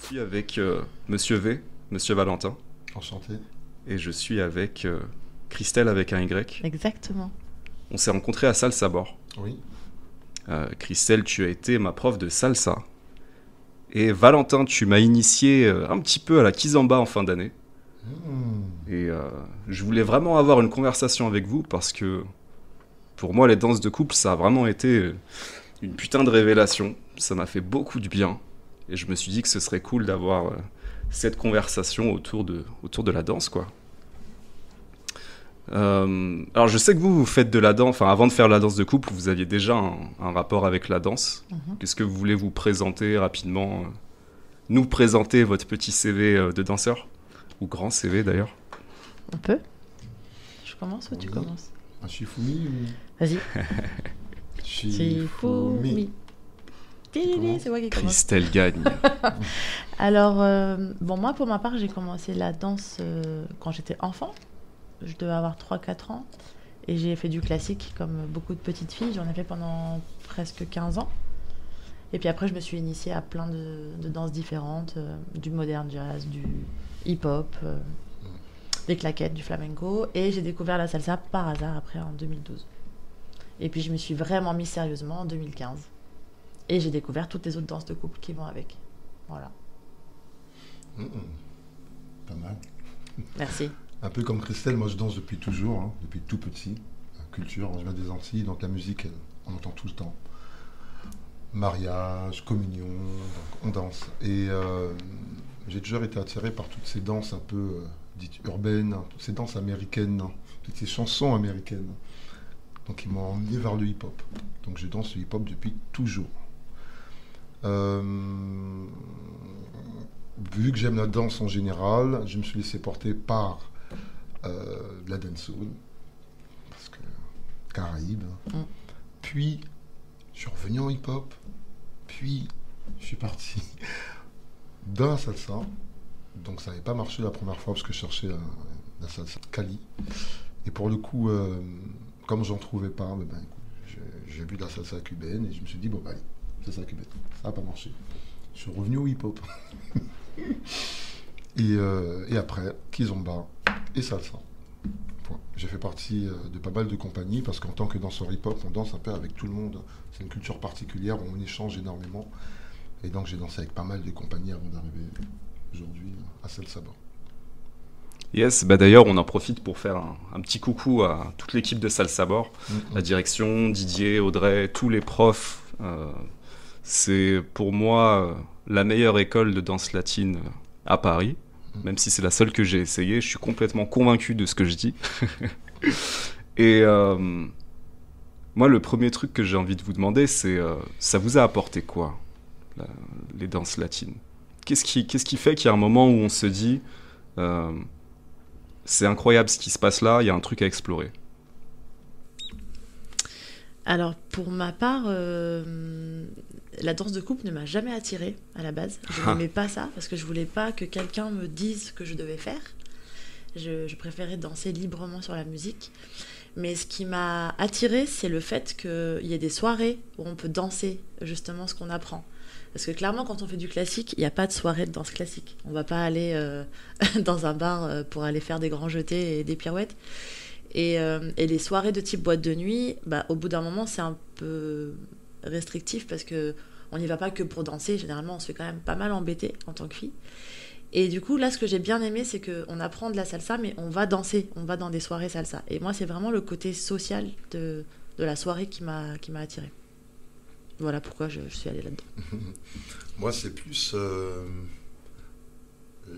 Je suis avec euh, Monsieur V, Monsieur Valentin, Enchanté. et je suis avec euh, Christelle avec un Y. Exactement. On s'est rencontrés à Salsa Bord. Oui. Euh, Christelle, tu as été ma prof de salsa. Et Valentin, tu m'as initié euh, un petit peu à la kizomba en fin d'année. Hmm. Et euh, je voulais vraiment avoir une conversation avec vous parce que pour moi, les danses de couple, ça a vraiment été une putain de révélation. Ça m'a fait beaucoup de bien. Et je me suis dit que ce serait cool d'avoir euh, cette conversation autour de, autour de la danse, quoi. Euh, alors, je sais que vous, vous faites de la danse, enfin, avant de faire la danse de couple, vous aviez déjà un, un rapport avec la danse. Mhm. Qu'est-ce que vous voulez vous présenter rapidement euh, Nous présenter votre petit CV euh, de danseur? Ou grand CV d'ailleurs On peut Je commence ou tu commences? Un Shifumi ou? Vas-y. Shifumi. Shifumi. Tili, commences C'est moi qui commence. Christelle gagne. Alors, euh, bon, moi, pour ma part, j'ai commencé la danse euh, quand j'étais enfant. Je devais avoir 3-4 ans. Et j'ai fait du classique, comme beaucoup de petites filles. J'en ai fait pendant presque 15 ans. Et puis après, je me suis initiée à plein de, de danses différentes, euh, du modern jazz, du hip-hop, euh, des claquettes, du flamenco. Et j'ai découvert la salsa par hasard après en 2012. Et puis je me suis vraiment mise sérieusement en 2015. Et j'ai découvert toutes les autres danses de couple qui vont avec. Voilà. Pas mal. Merci. Un peu comme Christelle, moi je danse depuis toujours, hein, depuis tout petit. Culture, je viens des Antilles, donc la musique, elle, on entend tout le temps. Mariage, communion, donc on danse. Et euh, j'ai toujours été attiré par toutes ces danses un peu euh, dites urbaines, hein, toutes ces danses américaines, hein, toutes ces chansons américaines. Donc ils m'ont emmené vers le hip-hop. Donc je danse le hip-hop depuis toujours. Euh, vu que j'aime la danse en général, je me suis laissé porter par euh, la dancehall, parce que Caraïbes. Mm. Puis, je suis revenu en hip-hop. Puis, je suis parti dans la salsa. Donc, ça n'avait pas marché la première fois parce que je cherchais la, la salsa Cali. Et pour le coup, euh, comme j'en trouvais pas, ben, ben, j'ai vu de la salsa cubaine et je me suis dit, bon, bah, allez, salsa cubaine. Ça n'a pas marché. Je suis revenu au hip-hop. Et, euh, et après, Kizomba et Salsa. Point. J'ai fait partie euh, de pas mal de compagnies parce qu'en tant que danseur hip-hop, on danse un peu avec tout le monde. C'est une culture particulière, on échange énormément. Et donc j'ai dansé avec pas mal de compagnies avant d'arriver aujourd'hui à Salsa Bar. Yes, bah d'ailleurs, on en profite pour faire un, un petit coucou à toute l'équipe de Salsa Bord, Mm, la direction, Didier, Audrey, tous les profs. euh, c'est pour moi euh, la meilleure école de danse latine euh, à Paris. Même si c'est la seule que j'ai essayée, je suis complètement convaincu de ce que je dis. Et euh, moi, le premier truc que j'ai envie de vous demander, c'est ça vous a apporté quoi, les danses latines? Qu'est-ce qui, fait qu'il y a un moment où on se dit c'est incroyable ce qui se passe là, il y a un truc à explorer? Alors, pour ma part, euh, la danse de couple ne m'a jamais attirée à la base. Je Ah. n'aimais pas ça parce que je voulais pas que quelqu'un me dise ce que je devais faire. Je, je préférais danser librement sur la musique. Mais ce qui m'a attirée, c'est le fait qu'il y ait des soirées où on peut danser justement ce qu'on apprend. Parce que clairement, quand on fait du classique, il n'y a pas de soirée de danse classique. On va pas aller euh, dans un bar euh, pour aller faire des grands jetés et des pirouettes. Et, euh, et les soirées de type boîte de nuit, bah, au bout d'un moment, c'est un peu restrictif parce que on n'y va pas que pour danser. Généralement, on se fait quand même pas mal embêter en tant que fille. Et du coup, là, ce que j'ai bien aimé, c'est qu'on apprend de la salsa, mais on va danser, on va dans des soirées salsa. Et moi, c'est vraiment le côté social de, de la soirée qui m'a attirée. Voilà pourquoi je, je suis allée là-dedans. Moi, c'est plus euh,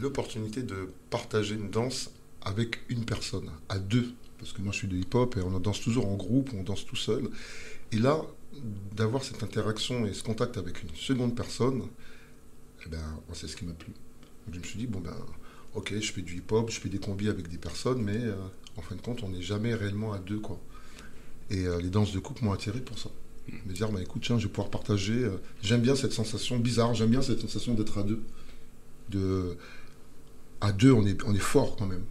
l'opportunité de partager une danse avec une personne, à deux. Parce que moi, je suis de hip-hop et on danse toujours en groupe, on danse tout seul. Et là, d'avoir cette interaction et ce contact avec une seconde personne, eh ben, c'est ce qui m'a plu. Donc, je me suis dit, bon, ben, ok, je fais du hip-hop, je fais des combis avec des personnes, mais euh, en fin de compte, on n'est jamais réellement à deux, quoi. Et euh, les danses de couple m'ont attiré pour ça. Me dire, bah, écoute, tiens, je vais pouvoir partager. euh, j'aime bien cette sensation bizarre, j'aime bien cette sensation d'être à deux. De, à deux, on est, on est fort quand même.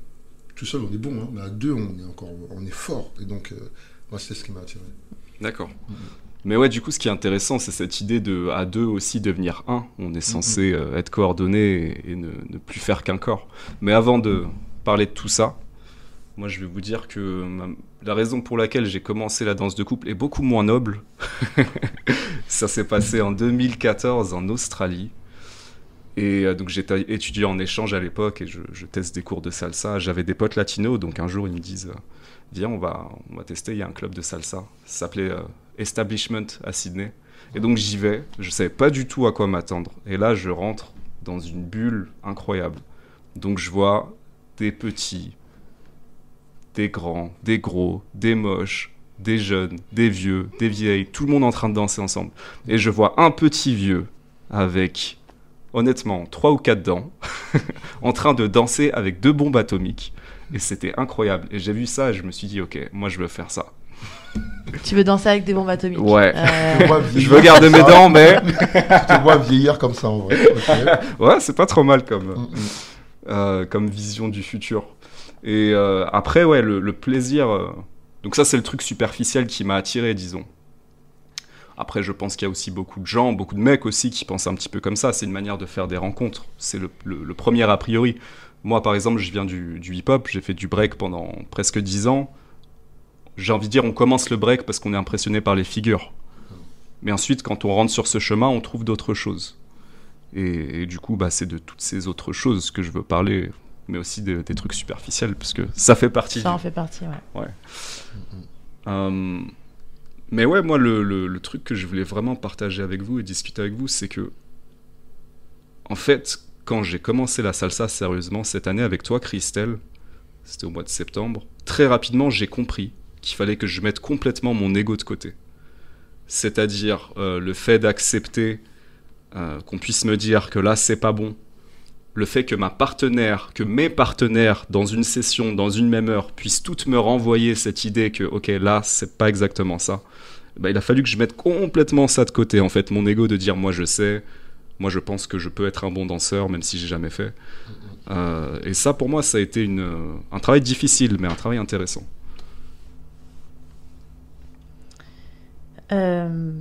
Tout seul, on est bon, hein, mais à deux, on est encore on est fort. Et donc, euh, moi, c'est ce qui m'a attiré. D'accord. Mais ouais, du coup, ce qui est intéressant, c'est cette idée de à deux aussi devenir un. On est censé Mhm. euh, être coordonné et, et ne, ne plus faire qu'un corps. Mais avant de parler de tout ça, moi, je vais vous dire que ma- la raison pour laquelle j'ai commencé la danse de couple est beaucoup moins noble. ça s'est passé en 2014 en Australie. Et euh, donc j'étais étudiant en échange à l'époque et je, teste des cours de salsa. J'avais des potes latinos, donc un jour ils me disent euh, Viens, on va, on va tester. Il y a un club de salsa. Ça s'appelait euh, Establishment à Sydney. Et donc j'y vais. Je savais pas du tout à quoi m'attendre. Et là, je rentre dans une bulle incroyable. Donc je vois des petits, des grands, des gros, des moches, des jeunes, des vieux, des vieilles, tout le monde en train de danser ensemble. Et je vois un petit vieux avec, honnêtement, trois ou quatre dents, en train de danser avec deux bombes atomiques. Et c'était incroyable. Et j'ai vu ça et je me suis dit, ok, moi je veux faire ça. Tu veux danser avec des bombes atomiques Ouais. Euh, Je veux garder mes ça. dents, mais Je te vois vieillir comme ça en vrai. ouais, c'est pas trop mal comme, Mm, mm. euh, comme vision du futur. Et euh, après, ouais, le, le plaisir. euh, Donc, ça, c'est le truc superficiel qui m'a attiré, disons. Après, je pense qu'il y a aussi beaucoup de gens, beaucoup de mecs aussi qui pensent un petit peu comme ça. C'est une manière de faire des rencontres. C'est le, le- le premier a priori. Moi, par exemple, je viens du, du hip-hop. J'ai fait du break pendant presque 10 ans. J'ai envie de dire, on commence le break parce qu'on est impressionné par les figures. Mais ensuite, quand on rentre sur ce chemin, on trouve d'autres choses. Et, et du coup, bah, c'est de toutes ces autres choses que je veux parler, mais aussi de- des trucs superficiels, parce que ça fait partie. Ça du- en fait partie, ouais. Euh, mais ouais, moi, le, le- truc que je voulais vraiment partager avec vous et discuter avec vous, c'est que, en fait, quand j'ai commencé la salsa sérieusement cette année avec toi, Christelle, c'était au mois de septembre, très rapidement, j'ai compris qu'il fallait que je mette complètement mon ego de côté. C'est-à-dire euh, le fait d'accepter euh, qu'on puisse me dire que là, c'est pas bon. Le fait que ma partenaire, que mes partenaires dans une session, dans une même heure, puissent toutes me renvoyer cette idée que, ok, là, c'est pas exactement ça. Bah, il a fallu que je mette complètement ça de côté, en fait, mon ego de dire, moi, je sais, moi, je pense que je peux être un bon danseur, même si j'ai jamais fait. Euh, et ça, pour moi, ça a été une, euh, un travail difficile, mais un travail intéressant. Euh,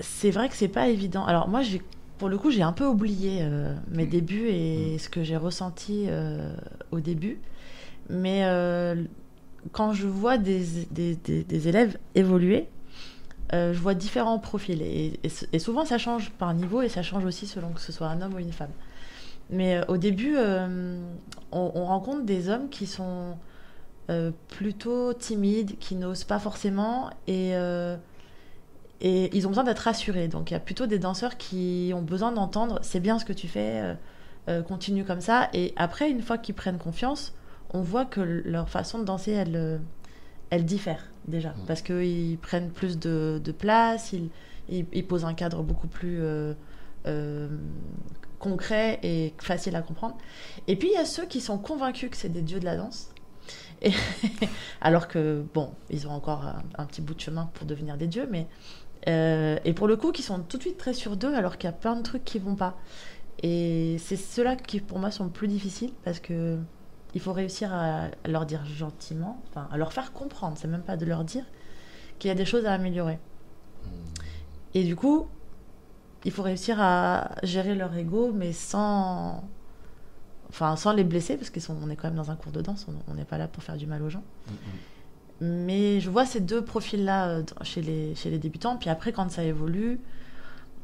c'est vrai que c'est pas évident. Alors moi, j'ai, pour le coup, j'ai un peu oublié euh, mes débuts et ce que j'ai ressenti au début. Mais quand je vois des, des- élèves évoluer, euh, je vois différents profils. Et, souvent, ça change par niveau et ça change aussi selon que ce soit un homme ou une femme. Mais euh, au début, euh, on, on rencontre des hommes qui sont plutôt timides, qui n'osent pas forcément et, et ils ont besoin d'être rassurés. Donc il y a plutôt des danseurs qui ont besoin d'entendre c'est bien ce que tu fais, continue comme ça. Et après, une fois qu'ils prennent confiance, on voit que leur façon de danser, elle, euh, elle diffère déjà. Mm. Parce qu'ils prennent plus de, de place, ils, ils, ils posent un cadre beaucoup plus euh, euh, concret et facile à comprendre. Et puis il y a ceux qui sont convaincus que c'est des dieux de la danse. Et alors que, bon, ils ont encore un, un petit bout de chemin pour devenir des dieux, mais. euh, et pour le coup, qui sont tout de suite très sûrs d'eux, alors qu'il y a plein de trucs qui vont pas. Et c'est ceux-là qui, pour moi, sont le plus difficiles parce que il faut réussir à, leur dire gentiment, enfin, à leur faire comprendre, c'est même pas de leur dire qu'il y a des choses à améliorer. Et du coup, il faut réussir à gérer leur ego, mais sans, enfin, sans les blesser, parce qu'on est quand même dans un cours de danse, on- n'est pas là pour faire du mal aux gens. Mais je vois ces deux profils-là euh, chez les, chez les débutants. Puis après, quand ça évolue,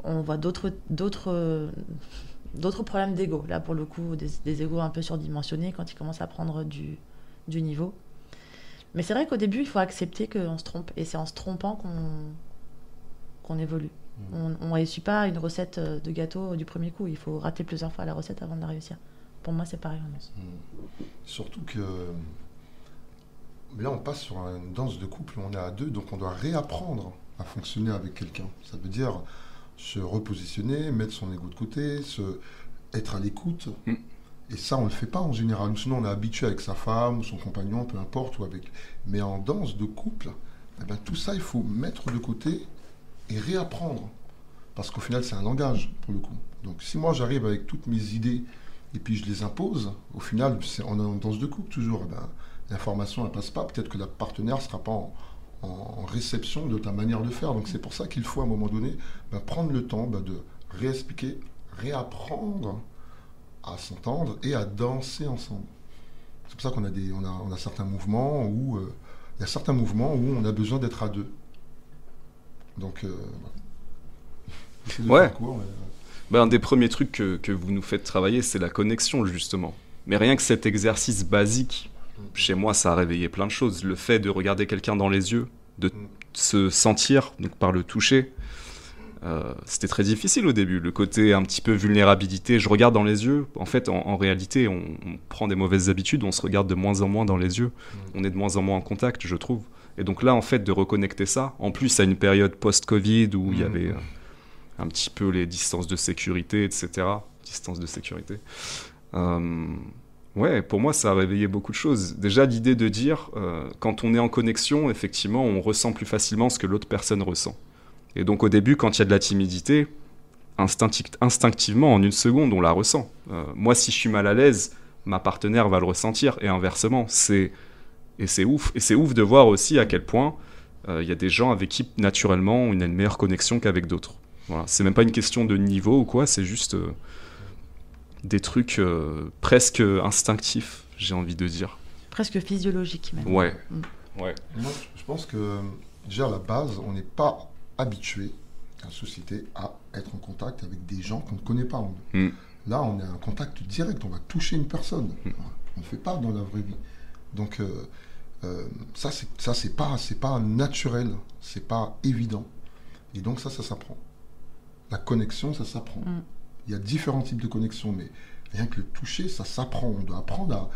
on voit d'autres, d'autres, problèmes d'ego. Là, pour le coup, des, des égos un peu surdimensionnés quand ils commencent à prendre du, du niveau. Mais c'est vrai qu'au début, il faut accepter qu'on se trompe. Et c'est en se trompant qu'on, évolue. On ne réussit pas une recette euh, de gâteau du premier coup. Il faut rater plusieurs fois la recette avant de la réussir. Pour moi, c'est pareil danse. Surtout que là, on passe sur une danse de couple, on est à deux, donc on doit réapprendre à fonctionner avec quelqu'un. Ça veut dire se repositionner, mettre son ego de côté, se, être à l'écoute. Mm. Et ça, on ne le fait pas en général. Sinon, on est habitué avec sa femme ou son compagnon, peu importe, ou avec. Mais en danse de couple, eh ben, tout ça, il faut mettre de côté et réapprendre. Parce qu'au final, c'est un langage, pour le coup. Donc, si moi, j'arrive avec toutes mes idées et puis je les impose, au final, c'est- on est en danse de couple toujours. eh ben, L'information, elle passe pas. Peut-être que la partenaire sera pas en, en réception de ta manière de faire. Donc c'est pour ça qu'il faut à un moment donné bah, prendre le temps bah, de réexpliquer, réapprendre à s'entendre et à danser ensemble. C'est pour ça qu'on a, des, on a, on a certains mouvements où euh, il y a certains mouvements où on a besoin d'être à deux. Donc, euh, ouais. Ben, un des premiers trucs que, que vous nous faites travailler, c'est la connexion, justement. Mais rien que cet exercice basique, chez moi, ça a réveillé plein de choses. Le fait de regarder quelqu'un dans les yeux, de se sentir, donc par le toucher, euh, c'était très difficile au début. Le côté un petit peu vulnérabilité, je regarde dans les yeux. En fait, en, réalité, on, prend des mauvaises habitudes, on se regarde de moins en moins dans les yeux. On est de moins en moins en contact, je trouve. Et donc là, en fait, de reconnecter ça, en plus à une période post-Covid où il y avait euh, un petit peu les distances de sécurité, etc. Distances de sécurité. Euh, ouais, pour moi, ça a réveillé beaucoup de choses. Déjà, l'idée de dire, quand on est en connexion, effectivement, on ressent plus facilement ce que l'autre personne ressent. Et donc au début, quand il y a de la timidité, instinctivement, en une seconde, on la ressent. Euh, moi, si je suis mal à l'aise, ma partenaire va le ressentir, et inversement. C'est et c'est ouf. Et c'est ouf de voir aussi à quel point euh, il y a des gens avec qui naturellement on a une meilleure connexion qu'avec d'autres. Voilà. C'est même pas une question de niveau ou quoi, c'est juste euh, des trucs presque instinctifs, j'ai envie de dire. Presque physiologiques même. Ouais. Mm. ouais. Moi, je pense que déjà à la base, on n'est pas habitué, la société, à être en contact avec des gens qu'on ne connaît pas. Mm. Là, on est en contact direct, on va toucher une personne. Mm. On ne fait pas dans la vraie vie. Donc, euh, euh, ça, c'est, ça, c'est pas, c'est pas naturel, c'est pas évident. Et donc, ça, ça s'apprend. La connexion, ça s'apprend. Il y a différents types de connexions, mais rien que le toucher, ça s'apprend. On doit apprendre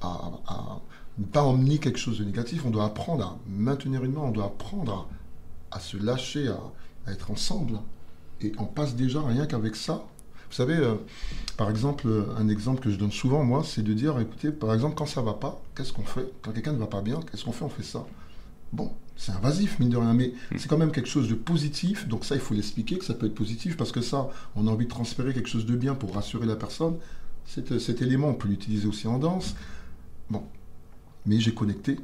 à, ne pas emmener quelque chose de négatif, on doit apprendre à maintenir une main, on doit apprendre à se lâcher, à, être ensemble. Et on passe déjà rien qu'avec ça. Vous savez, euh, par exemple, un exemple que je donne souvent, moi, c'est de dire, écoutez, par exemple, quand ça va pas, qu'est-ce qu'on fait? Quand quelqu'un ne va pas bien, qu'est-ce qu'on fait? On fait ça. Bon, c'est invasif, mine de rien, mais hmm. c'est quand même quelque chose de positif. Donc ça, il faut l'expliquer que ça peut être positif, parce que ça, on a envie de transférer quelque chose de bien pour rassurer la personne. Cet, cet élément, on peut l'utiliser aussi en danse. Bon, mais j'ai connecté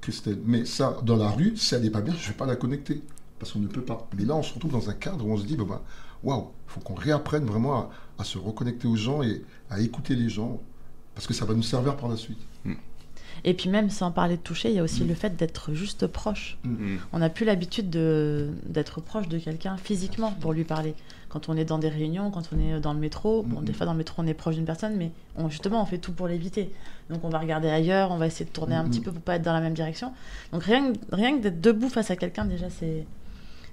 Christelle. Mais ça, dans la rue, si elle n'est pas bien, je ne vais pas la connecter. Parce qu'on ne peut pas. Mais là, on se retrouve dans un cadre où on se dit, bah, bah, waouh, il faut qu'on réapprenne vraiment à, se reconnecter aux gens et à écouter les gens. Parce que ça va nous servir par la suite. Et puis même sans parler de toucher, il y a aussi mm. le fait d'être juste proche. Mm. Mm. On n'a plus l'habitude d'être proche de quelqu'un physiquement pour lui parler. Quand on est dans des réunions, quand on est dans le métro, bon, des fois dans le métro on est proche d'une personne, mais on, justement on fait tout pour l'éviter. Donc on va regarder ailleurs, on va essayer de tourner un petit peu pour pas être dans la même direction. Donc rien, rien que d'être debout face à quelqu'un déjà c'est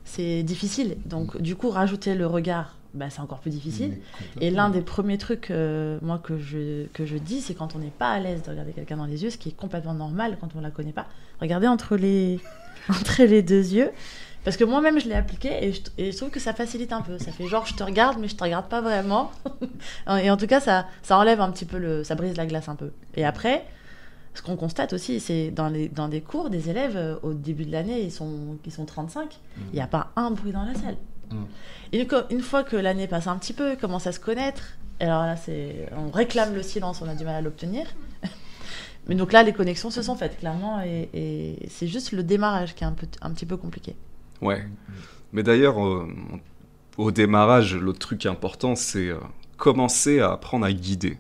c'est difficile. Donc du coup rajouter le regard bah, c'est encore plus difficile. Et l'un des premiers trucs, euh, moi, que je, que je dis, c'est quand on n'est pas à l'aise de regarder quelqu'un dans les yeux, ce qui est complètement normal quand on ne la connaît pas, regarder entre les, entre les deux yeux. Parce que moi-même, je l'ai appliqué et je, et je, trouve que ça facilite un peu. Ça fait genre, je te regarde, mais je te regarde pas vraiment. et en tout cas, ça, ça enlève un petit peu le. Ça brise la glace un peu. Et après, ce qu'on constate aussi, c'est dans, les, dans des cours, des élèves, euh, au début de l'année, ils sont, ils sont 35, mmh. il n'y a pas un bruit dans la salle. Une, une, fois que l'année passe un petit peu, commence à se connaître, alors là, on réclame le silence, on a du mal à l'obtenir. Mais donc là, les connexions se sont faites, clairement, et, c'est juste le démarrage qui est un, petit peu compliqué. Ouais. Mais d'ailleurs, euh, au démarrage, l'autre truc important, c'est euh, commencer à apprendre à guider.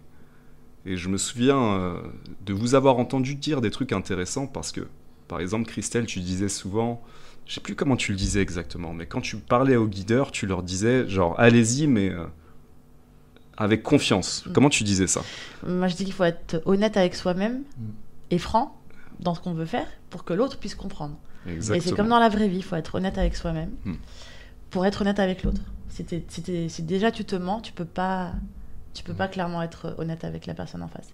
Et je me souviens euh, de vous avoir entendu dire des trucs intéressants parce que, par exemple, Christelle, tu disais souvent je sais plus comment tu le disais exactement, mais quand tu parlais aux guideurs, tu leur disais genre allez-y, mais euh, avec confiance. Mm. Comment tu disais ça? Moi, je dis qu'il faut être honnête avec soi-même mm. et franc dans ce qu'on veut faire pour que l'autre puisse comprendre. Exactement. Et c'est comme dans la vraie vie, il faut être honnête avec soi-même mm. pour être honnête avec l'autre. Si, déjà tu te mens, tu peux pas, tu peux pas clairement être honnête avec la personne en face.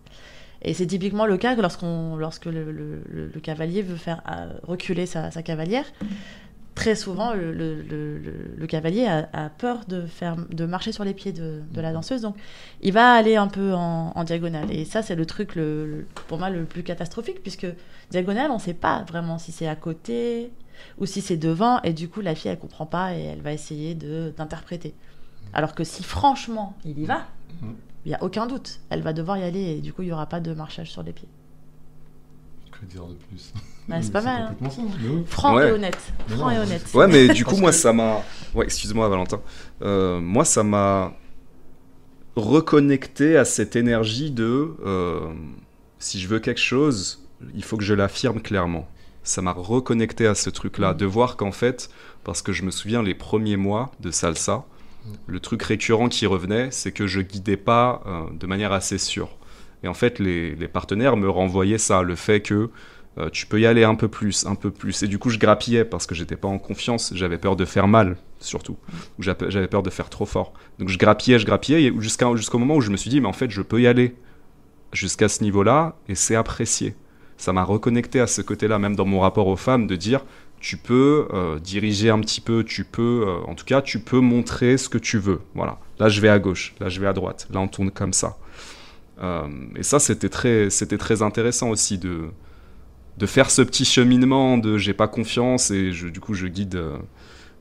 Et c'est typiquement le cas que lorsqu'on, lorsque le, cavalier veut faire euh, reculer sa, cavalière, très souvent le, cavalier a, peur de, faire, de marcher sur les pieds de, la danseuse, donc il va aller un peu en, diagonale. Et ça, c'est le truc pour moi le plus catastrophique, puisque diagonale, on ne sait pas vraiment si c'est à côté ou si c'est devant, et du coup, la fille, elle comprend pas et elle va essayer d'interpréter. Alors que si franchement, il y va, mmh. Il n'y a aucun doute. Elle va devoir y aller et du coup, il n'y aura pas de marchage sur les pieds. Que dire de plus? Bah, c'est pas mal, hein. Franc Ouais. et honnête. Franc et honnête. Ouais, mais du coup, moi, que- ça m'a. Ouais, excuse-moi, Valentin. Euh, moi, ça m'a reconnecté à cette énergie de euh, si je veux quelque chose, il faut que je l'affirme clairement. Ça m'a reconnecté à ce truc-là, de voir qu'en fait, parce que je me souviens les premiers mois de salsa, le truc récurrent qui revenait, c'est que je guidais pas euh, de manière assez sûre. Et en fait, les, partenaires me renvoyaient ça, le fait que euh, tu peux y aller un peu plus, un peu plus. Et du coup, je grappillais parce que j'étais pas en confiance, j'avais peur de faire mal, surtout. Ou j'avais peur de faire trop fort. Donc je grappillais, je grappillais, jusqu'au moment où je me suis dit, mais en fait, je peux y aller jusqu'à ce niveau-là, et c'est apprécié. Ça m'a reconnecté à ce côté-là, même dans mon rapport aux femmes, de dire, tu peux euh, diriger un petit peu, tu peux, euh, en tout cas, tu peux montrer ce que tu veux. Voilà. Là, je vais à gauche, là, je vais à droite, là, on tourne comme ça. Euh, et ça, c'était très, c'était très intéressant aussi de, de faire ce petit cheminement de j'ai pas confiance et je, du coup je guide,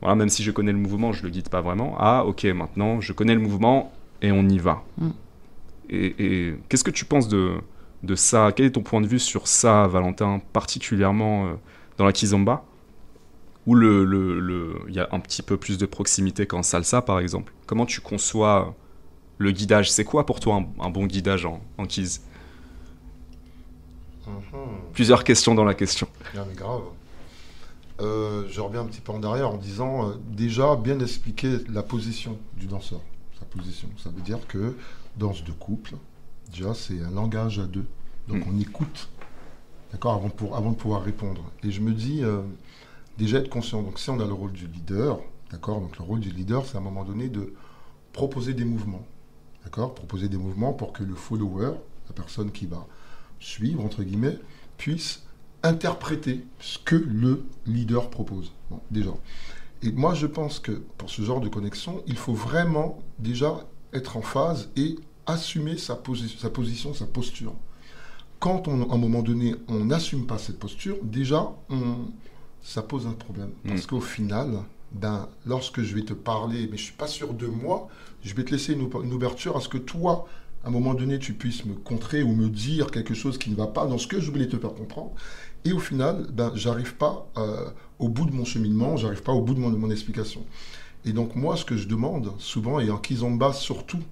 voilà, même si je connais le mouvement, je le guide pas vraiment. Ah, ok, maintenant je connais le mouvement et on y va. Mm. Et, et qu'est-ce que tu penses de, de ça? Quel est ton point de vue sur ça, Valentin, particulièrement dans la kizomba? Où le, le, le- il y a un petit peu plus de proximité qu'en salsa, par exemple. Comment tu conçois le guidage? C'est quoi pour toi un, un bon guidage en, en kiz Mhm. Plusieurs questions dans la question. Non, mais grave. Euh, je reviens un petit peu en arrière en disant euh, déjà bien expliquer la position du danseur. Sa position. Ça veut dire que danse de couple, déjà c'est un langage à deux. Donc Mm. on écoute, d'accord, avant, pour, avant de pouvoir répondre. Et je me dis euh, déjà être conscient. Donc si on a le rôle du leader, d'accord, donc le rôle du leader c'est à un moment donné de proposer des mouvements, d'accord, proposer des mouvements pour que le follower, la personne qui va suivre entre guillemets, puisse interpréter ce que le leader propose. Déjà. Et moi, je pense que pour ce genre de connexion, il faut vraiment déjà être en phase et assumer sa position, sa posture. Quand, on, à un moment donné, on n'assume pas cette posture, déjà, on- ça pose un problème. Parce qu'au final, ben, lorsque je vais te parler, mais je suis pas sûr de moi, je vais te laisser une ouverture à ce que toi, à un moment donné, tu puisses me contrer ou me dire quelque chose qui ne va pas dans ce que je voulais te faire comprendre. Et au final, ben, j'arrive pas euh, au bout de mon cheminement, j'arrive pas au bout de mon, de mon explication. Et donc moi, ce que je demande souvent, et en kizomba surtout,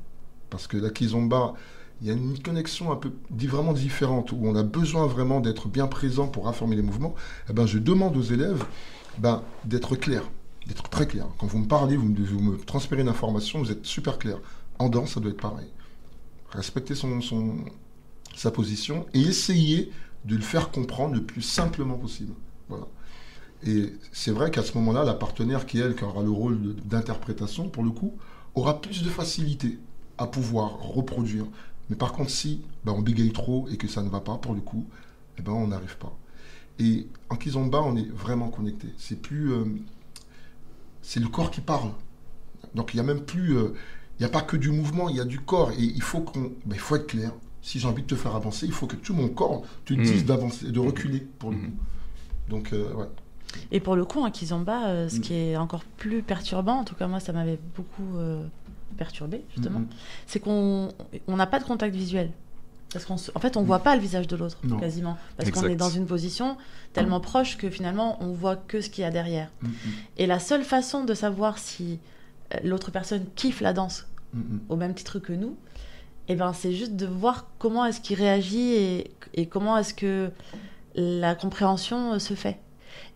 parce que la kizomba, il y a une connexion un peu vraiment différente, où on a besoin vraiment d'être bien présent pour informer les mouvements, eh ben, je demande aux élèves ben, d'être clair, d'être très clair. Quand vous me parlez, vous me, vous me transférez une information, vous êtes super clair. En danse, ça doit être pareil. Respecter son, son- sa position et essayer de le faire comprendre le plus simplement possible. Voilà. Et c'est vrai qu'à ce moment-là, la partenaire qui, elle, qui aura le rôle d'interprétation, pour le coup, aura plus de facilité à pouvoir reproduire. Mais par contre, si ben, on bégaye trop et que ça ne va pas, pour le coup, eh ben, on n'arrive pas. Et en kizomba, on est vraiment connecté. C'est plus... euh, c'est le corps qui parle. Donc il n'y a même plus... euh, il n'y a pas que du mouvement, il y a du corps. Et il faut qu'on... ben, il faut être clair. Si j'ai envie de te faire avancer, il faut que tout mon corps te Mm. dise d'avancer, de reculer, pour le Mm. coup. Donc, euh, ouais. Et pour le coup, en Kizomba, euh, ce Mm. qui est encore plus perturbant, en tout cas moi ça m'avait beaucoup euh, perturbé justement, Mhm. c'est qu'on on n'a pas de contact visuel. Parce qu'en en fait, on voit pas le visage de l'autre quasiment. Parce qu'on est dans une position tellement proche que finalement on voit que ce qu'il y a derrière. Mm, mm, Et la seule façon de savoir si euh, l'autre personne kiffe la danse mm, mm. au même titre que nous, eh ben, c'est juste de voir comment est-ce qu'il réagit et, et comment est-ce que la compréhension euh, se fait.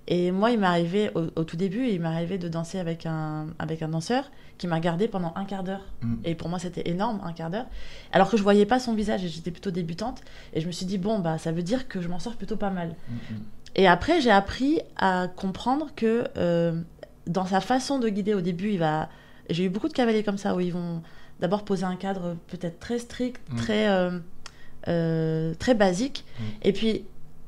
Et moi, il arrivé, au, au tout début, il m'est arrivé de danser avec un, avec un danseur qui m'a regardé pendant un quart d'heure. Mm. Et pour moi, c'était énorme, un quart d'heure. Alors que je voyais pas son visage et j'étais plutôt débutante. Et je me suis dit, bon, bah, ça veut dire que je m'en sors plutôt pas mal. Mm, mm. Et après, j'ai appris à comprendre que euh, dans sa façon de guider au début, il va. J'ai eu beaucoup de cavaliers comme ça où ils vont d'abord poser un cadre peut-être très strict, très euh, euh, très basique, et puis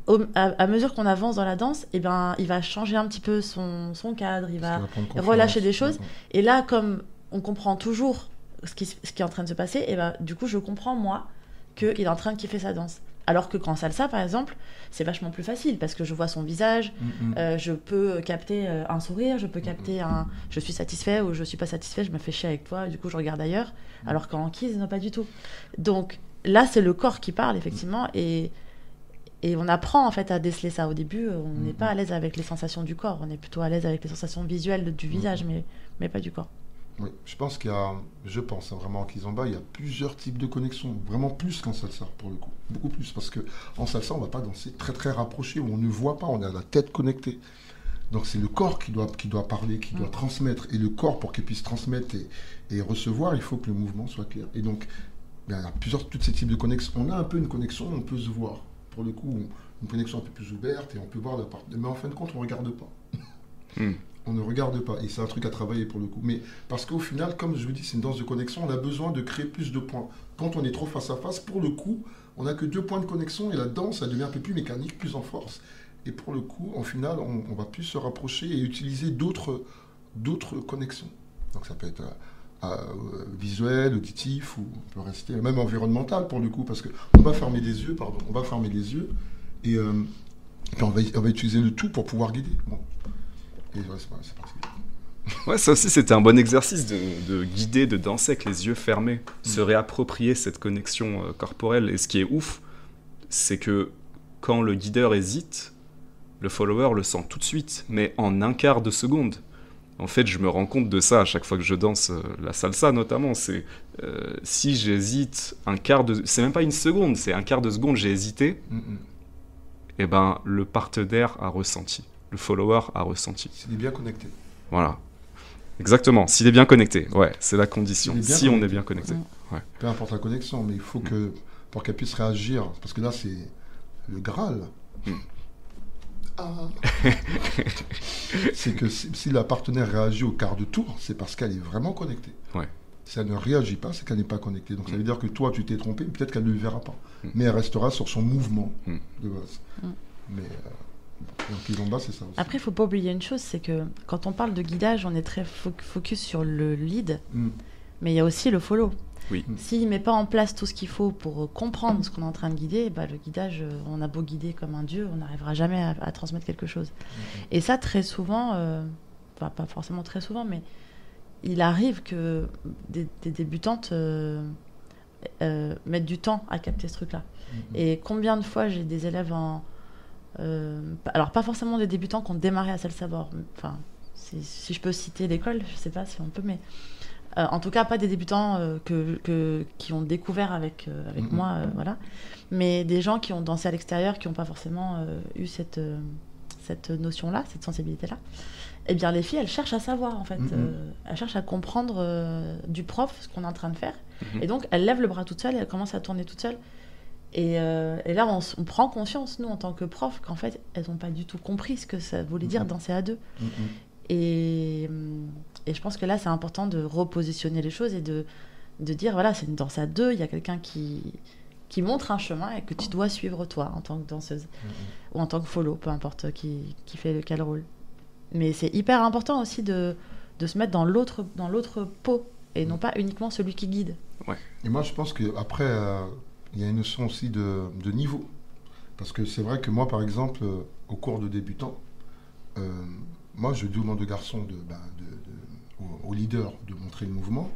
au- à, à mesure qu'on avance dans la danse, et ben il va changer un petit peu son, son cadre, il va relâcher des choses. Mm, mm. et là, comme on comprend toujours ce qui, ce qui est en train de se passer, et ben, du coup, je comprends, moi, qu'il est en train de kiffer sa danse. Alors que quand salsa, par exemple, c'est vachement plus facile parce que je vois son visage, Mm, mm. euh, je peux capter euh, un sourire, je peux capter un je suis satisfait ou je suis pas satisfait, je me fais chier avec toi, du coup, je regarde ailleurs. Alors qu'en kiss, non, pas du tout. Donc là, c'est le corps qui parle, effectivement, et, Et on apprend en fait à déceler ça. Au début, on n'est Mhm. pas à l'aise avec les sensations du corps, on est plutôt à l'aise avec les sensations visuelles du visage, Mhm. mais, mais pas du corps. Oui, je pense qu'il y a, je pense hein, vraiment en kizomba, il y a plusieurs types de connexions, vraiment plus qu'en salsa pour le coup, beaucoup plus, parce que en salsa on va pas danser très très rapproché, où on ne voit pas, on a la tête connectée. Donc c'est le corps qui doit, qui doit parler, qui doit Mm. transmettre, et le corps pour qu'il puisse transmettre et, et recevoir, il faut que le mouvement soit clair. Et donc ben, il y a plusieurs, tous ces types de connexions. On a un peu une connexion, on peut se voir. Pour le coup, une connexion un peu plus ouverte et on peut voir la part. Mais en fin de compte, on regarde pas Hmm. on ne regarde pas. Et c'est un truc à travailler pour le coup. Mais parce qu'au final, comme je vous dis, c'est une danse de connexion, on a besoin de créer plus de points. Quand on est trop face à face, pour le coup, on n'a que deux points de connexion et la danse, ça devient un peu plus mécanique, plus en force. Et pour le coup, en final, on, on va plus se rapprocher et utiliser d'autres, d'autres connexions. Donc ça peut être euh, visuel, auditif, ou on peut rester même environnemental pour le coup, parce que on va fermer les yeux, pardon, on va fermer les yeux et, euh, et on, va, on va utiliser le tout pour pouvoir guider. Bon. Et ouais, pas- ça aussi, c'était un bon exercice de, de guider, de danser avec les yeux fermés, se réapproprier cette connexion euh, corporelle. Et ce qui est ouf, c'est que quand le guideur hésite, le follower le sent tout de suite, mais en un quart de seconde. En fait, je me rends compte de ça à chaque fois que je danse euh, la salsa, notamment. C'est euh, si j'hésite un quart de, c'est même pas une seconde, c'est un quart de seconde. J'ai hésité, Mm, mm. et ben le partenaire a ressenti, le follower a ressenti. S'il est bien connecté. Voilà. Exactement, s'il est bien connecté. Ouais, c'est la condition. Si on est bien connecté. Mm. Peu importe la connexion, mais il faut que, pour qu'elle puisse réagir, parce que là, c'est le Graal. Mm. Ah. c'est que si, si la partenaire réagit au quart de tour, c'est parce qu'elle est vraiment connectée. Ouais. Si elle ne réagit pas, c'est qu'elle n'est pas connectée. Donc ça veut dire que toi, tu t'es trompé, peut-être qu'elle ne le verra pas. Mm. Mais elle restera sur son mouvement Mm. de base. Mm. Mais euh, donc, ils ont bas, c'est ça aussi. Après, il faut pas oublier une chose, c'est que quand on parle de guidage, on est très fo- focus sur le lead, Mm. mais il y a aussi le follow. Oui. S'il ne met pas en place tout ce qu'il faut pour euh, comprendre ce qu'on est en train de guider, bah, le guidage, euh, on a beau guider comme un dieu, on n'arrivera jamais à, à transmettre quelque chose. Et ça, très souvent, euh, enfin, pas forcément très souvent, mais il arrive que des, des débutantes euh, euh, mettent du temps à capter ce truc-là. Et combien de fois j'ai des élèves en. alors, pas forcément des débutants qui ont démarré à Salsabor. Enfin, si, si je peux citer l'école, je sais pas si on peut, mais. Euh, en tout cas, pas des débutants euh, que, que- qui ont découvert avec, euh, avec moi, voilà. Mais des gens qui ont dansé à l'extérieur, qui n'ont pas forcément eu cette, cette notion-là, cette sensibilité-là. Eh bien, les filles, elles cherchent à savoir, en fait. Elles cherchent à comprendre du prof ce qu'on est en train de faire. Et donc, elles lèvent le bras toute seule, elles commencent à tourner toute seule. Et, et là, on, on prend conscience, nous, en tant que prof, qu'en fait, elles n'ont pas du tout compris ce que ça voulait dire danser à deux. Et, hum, et je pense que là, c'est important de repositionner les choses et de, de dire, voilà, c'est une danse à deux, il y a quelqu'un qui, qui montre un chemin et que tu dois suivre toi en tant que danseuse Mm, mm. ou en tant que follow, peu importe qui, qui fait quel rôle. Mais c'est hyper important aussi de, de se mettre dans l'autre dans l'autre pot et non pas uniquement celui qui guide. Et moi, je pense qu'après, il y a une notion aussi de, de niveau. Parce que c'est vrai que moi, par exemple, euh, au cours de débutant, euh, moi, je demande aux garçons, de, ben, de- de- au, leader, de montrer le mouvement.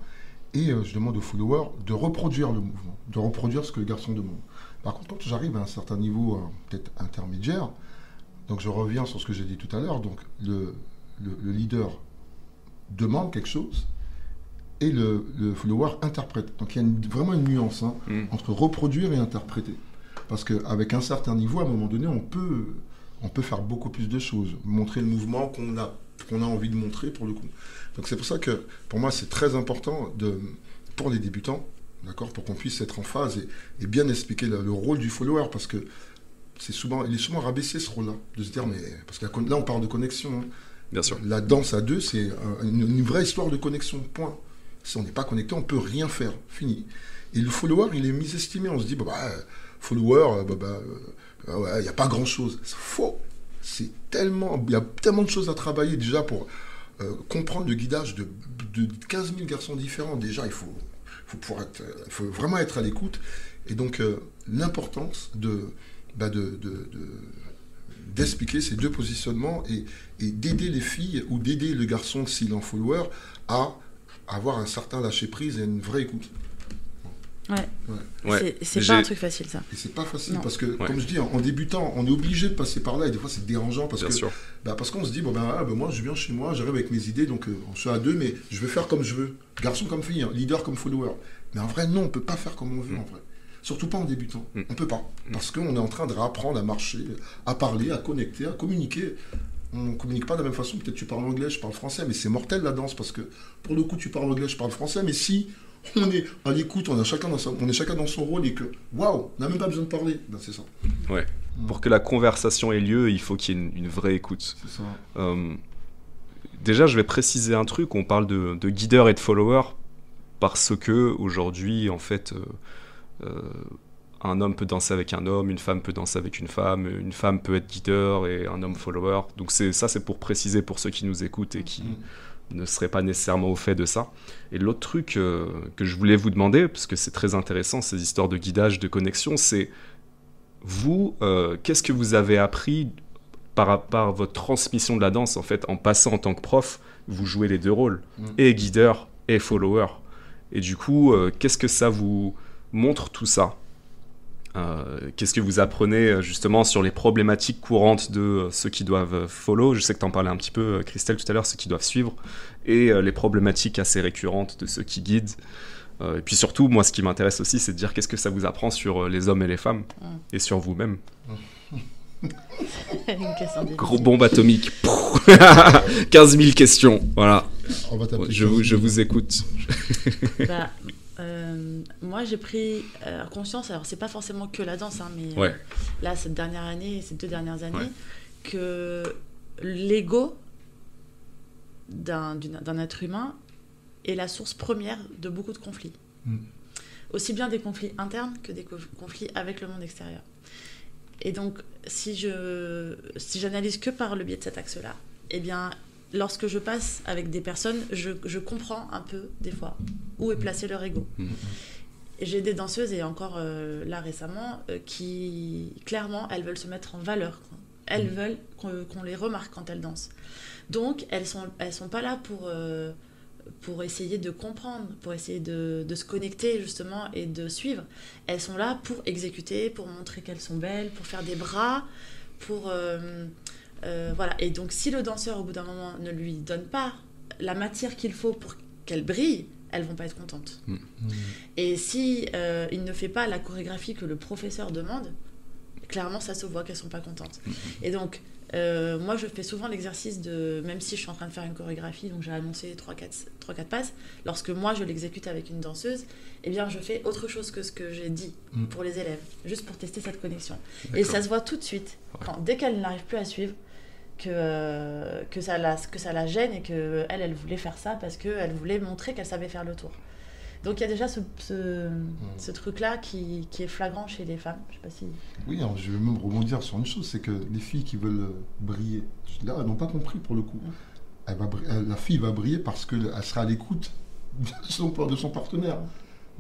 Et euh, je demande aux followers de reproduire le mouvement, de reproduire ce que le garçon demande. Par contre, quand j'arrive à un certain niveau, euh, peut-être intermédiaire, donc je reviens sur ce que j'ai dit tout à l'heure, donc le, le- le leader demande quelque chose et le, le follower interprète. Donc il y a une- vraiment une nuance hein, Mm. entre reproduire et interpréter. Parce qu'avec un certain niveau, à un moment donné, on peut, on peut faire beaucoup plus de choses, montrer le mouvement qu'on a, qu'on a envie de montrer pour le coup. Donc c'est pour ça que pour moi c'est très important de, pour les débutants, d'accord, pour qu'on puisse être en phase et, et bien expliquer le, le rôle du follower, parce que c'est souvent, il est souvent rabaissé ce rôle-là, de se dire mais parce que là on parle de connexion. hein. Bien sûr. La danse à deux, c'est un- une, une vraie histoire de connexion, point. Si on n'est pas connecté, on peut rien faire, fini. Et le follower, il est mis-estimé. On se dit, bah, follower, euh, bah, bah, euh, ouais, il n'y a pas grand-chose. C'est faux. C'est tellement, il y a tellement de choses à travailler déjà pour euh, comprendre le guidage de, de 15 000 garçons différents. Déjà, il faut, faut, pouvoir euh, vraiment être à l'écoute. Et donc, euh, l'importance bah, de, de- de- d'expliquer ces deux positionnements et, d'aider les filles ou d'aider le garçon, s'il en follower, à avoir un certain lâcher-prise et une vraie écoute. Ouais. Ouais. C'est- pas un truc facile, ça. Et c'est pas facile Non. parce que, Ouais. comme je dis, en, en débutant, on est obligé de passer par là et des fois c'est dérangeant parce Bien que sûr. bah, parce qu'on se dit bon ben, ah, ben, moi je viens chez moi, j'arrive avec mes idées donc euh, on se fait à deux mais je vais faire comme je veux, garçon comme fille, hein, leader comme follower. Mais en vrai non, on peut pas faire comme on veut Mm. en vrai. Surtout pas en débutant. Mm. On peut pas parce qu'on est en train de réapprendre à marcher, à parler, à connecter, à communiquer. On communique pas de la même façon. Peut-être tu parles anglais, je parle français, mais c'est mortel la danse parce que pour le coup tu parles anglais, je parle français, mais si on est à l'écoute, on, a chacun dans son- on est chacun dans son rôle et que waouh, on n'a même pas besoin de parler, c'est ça. Pour que la conversation ait lieu, il faut qu'il y ait une, une vraie écoute. C'est ça. Euh, déjà, je vais préciser un truc. On parle de, de guideur et de follower parce que aujourd'hui, en fait, euh, euh, un homme peut danser avec un homme, une femme peut danser avec une femme, une femme peut être guideur et un homme follower. Donc c'est ça, c'est pour préciser pour ceux qui nous écoutent et qui Mm. Ne seraient pas nécessairement au fait de ça. Et l'autre truc euh, que je voulais vous demander, parce que c'est très intéressant ces histoires de guidage, de connexion, c'est vous, euh, qu'est-ce que vous avez appris par, par votre transmission de la danse en fait en passant en tant que prof vous jouez les deux rôles Mm. et guideur et follower et du coup euh, qu'est-ce que ça vous montre tout ça? Euh, qu'est-ce que vous apprenez euh, justement sur les problématiques courantes de euh, ceux qui doivent follow? Je sais que tu en parlais un petit peu Christelle tout à l'heure ceux qui doivent suivre et euh, les problématiques assez récurrentes de ceux qui guident Euh, et puis surtout moi ce qui m'intéresse aussi c'est de dire qu'est-ce que ça vous apprend sur les hommes et les femmes Mm. et sur vous-même. Gros bombe atomique. 15 000 questions. Voilà. On va t'appeler Je vous, je vous écoute. Bah, euh, moi, j'ai pris euh, conscience, alors c'est pas forcément que la danse, hein, mais euh, là, cette dernière année, ces deux dernières années, Ouais. que l'ego d'un être humain est la source première de beaucoup de conflits. Mm. Aussi bien des conflits internes que des co- conflits avec le monde extérieur. Et donc, si je si j'analyse que par le biais de cet axe-là, eh bien, lorsque je passe avec des personnes, je, je comprends un peu, des fois, où est placé leur ego. Et J'ai des danseuses, et encore euh, là récemment, euh, qui, clairement, elles veulent se mettre en valeur. Elles Mhm. veulent qu'on qu'on les remarque quand elles dansent. Donc, elles sont, elles sont pas là pour, euh, pour essayer de comprendre, pour essayer de, de se connecter, justement, et de suivre. Elles sont là pour exécuter, pour montrer qu'elles sont belles, pour faire des bras, pour... euh, voilà. Et donc, si le danseur, au bout d'un moment, ne lui donne pas la matière qu'il faut pour qu'elle brille, elles vont pas être contentes. Mm. Et si euh, il ne fait pas la chorégraphie que le professeur demande, clairement, ça se voit qu'elles sont pas contentes. Et donc, euh, moi, je fais souvent l'exercice de, même si je suis en train de faire une chorégraphie, donc j'ai annoncé 3-4 passes, lorsque moi je l'exécute avec une danseuse, eh bien, je fais autre chose que ce que j'ai dit Mm. pour les élèves, juste pour tester cette connexion. Et ça se voit tout de suite, quand, dès qu'elle n'arrive plus à suivre, que, euh, que, ça la, que ça la gêne et que elle, elle voulait faire ça parce qu'elle voulait montrer qu'elle savait faire le tour. Donc il y a déjà ce, ce, ce truc-là qui, qui est flagrant chez les femmes. Je sais pas si... Oui, alors, je vais même rebondir sur une chose, c'est que les filles qui veulent euh, briller, là, elles n'ont pas compris pour le coup. Elle va, bri- elle- la fille va briller parce qu'elle sera à l'écoute de son, de son partenaire.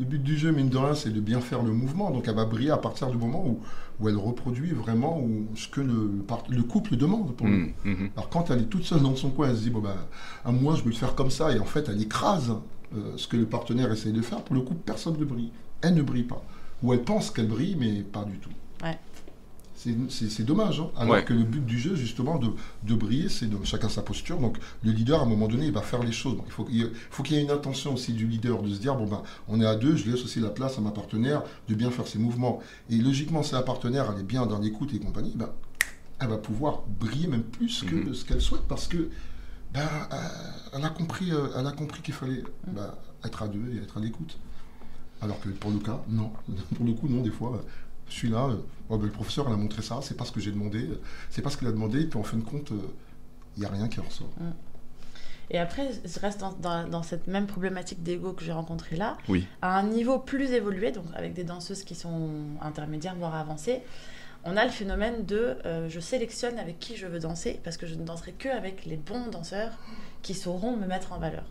Le but du jeu, mine de rien, c'est de bien faire le mouvement. Donc elle va briller à partir du moment où, où elle reproduit vraiment où, ce que le, couple demande. Pour le coup. Mm, mhm. Alors quand elle est toute seule dans son coin, elle se dit, bon, bah, à moi, je vais le faire comme ça. Et en fait, elle écrase euh, ce que le partenaire essaye de faire. Pour le coup, personne ne brille. Elle ne brille pas. Ou elle pense qu'elle brille, mais pas du tout. Ouais. C'est- dommage. hein. Alors Ouais. que le but du jeu, justement, de, de briller, c'est de chacun sa posture. Donc le leader, à un moment donné, il va faire les choses. Donc, il faut qu'il y ait- faut qu'il y ait une intention aussi du leader de se dire, bon, ben, on est à deux, je laisse aussi la place à ma partenaire de bien faire ses mouvements. Et logiquement, si la partenaire, elle est bien dans l'écoute et compagnie, ben, elle va pouvoir briller même plus que Mhm. ce qu'elle souhaite parce que ben, elle a compris, euh, elle a compris qu'il fallait ben, être à deux et être à l'écoute. Alors que pour le cas, non. Pour le coup, non, des fois, euh, je suis là, euh, oh, ben, le professeur, elle a montré ça, c'est pas ce que j'ai demandé, euh, c'est pas ce qu'il a demandé, et puis en fin de compte, il n'y a rien qui en ressort. Et après, je reste dans, dans- dans cette même problématique d'ego que j'ai rencontrée là, Oui. à un niveau plus évolué, donc avec des danseuses qui sont intermédiaires, voire avancées. On a le phénomène de euh, je sélectionne avec qui je veux danser parce que je ne danserai que avec les bons danseurs qui sauront me mettre en valeur.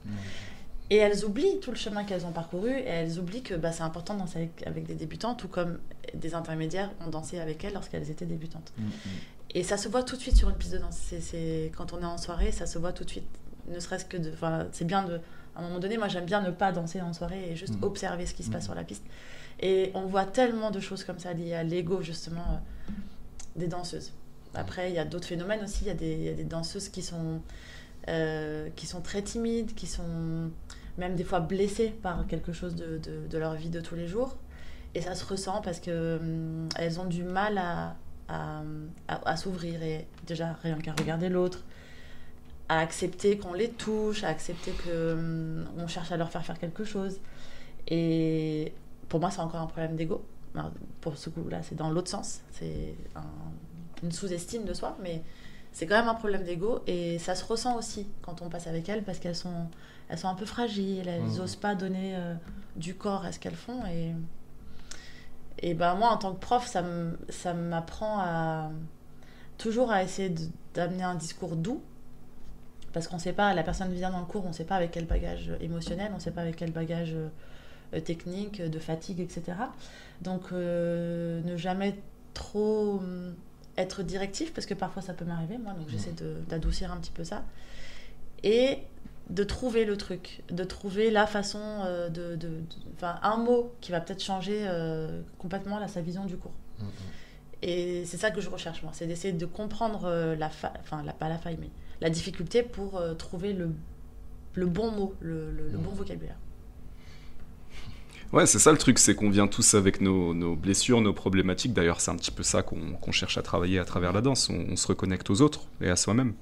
Et elles oublient tout le chemin qu'elles ont parcouru et elles oublient que bah, c'est important de danser avec, avec des débutants, tout comme des intermédiaires ont dansé avec elles lorsqu'elles étaient débutantes. Et ça se voit tout de suite sur une piste de danse. C'est- quand on est en soirée, ça se voit tout de suite. Ne serait-ce que de. Enfin, c'est bien de À un moment donné, moi, j'aime bien ne pas danser en soirée et juste Mhm. observer ce qui se passe sur la piste. Et on voit tellement de choses comme ça liées à l'ego, justement, euh, des danseuses. Après, il y a d'autres phénomènes aussi. Il y, a des- il y a des danseuses qui sont, euh, qui sont très timides, qui sont même des fois blessées par quelque chose de, de- leur vie de tous les jours. Et ça se ressent parce que hum, elles ont du mal à, à, s'ouvrir et déjà rien qu'à regarder l'autre, à accepter qu'on les touche, à accepter que hum, on cherche à leur faire faire quelque chose. Et pour moi, c'est encore un problème d'ego. Pour ce coup-là, c'est dans l'autre sens. C'est un- une sous-estime de soi, mais c'est quand même un problème d'ego et ça se ressent aussi quand on passe avec elles parce qu'elles sont, elles sont un peu fragiles, elles n'osent pas donner euh, du corps à ce qu'elles font et, et ben moi en tant que prof ça m'apprend à toujours à essayer d'amener un discours doux parce qu'on sait pas la personne vient dans le cours on sait pas avec quel bagage émotionnel on sait pas avec quel bagage euh, technique de fatigue etc donc euh, ne jamais trop hum, être directif parce que parfois ça peut m'arriver moi donc j'essaie de- d'adoucir un petit peu ça. Et de trouver le truc de trouver la façon euh, de, de- un mot qui va peut-être changer euh, complètement là, sa vision du cours. Mhm. et c'est ça que je recherche moi c'est d'essayer de comprendre euh, la faille enfin la, pas la faille mais la difficulté pour euh, trouver le, le bon mot le, le- le bon vocabulaire Ouais, c'est ça le truc, c'est qu'on vient tous avec nos, nos blessures, nos problématiques. D'ailleurs, c'est un petit peu ça qu'on cherche à travailler à travers la danse. On, on se reconnecte aux autres et à soi-même.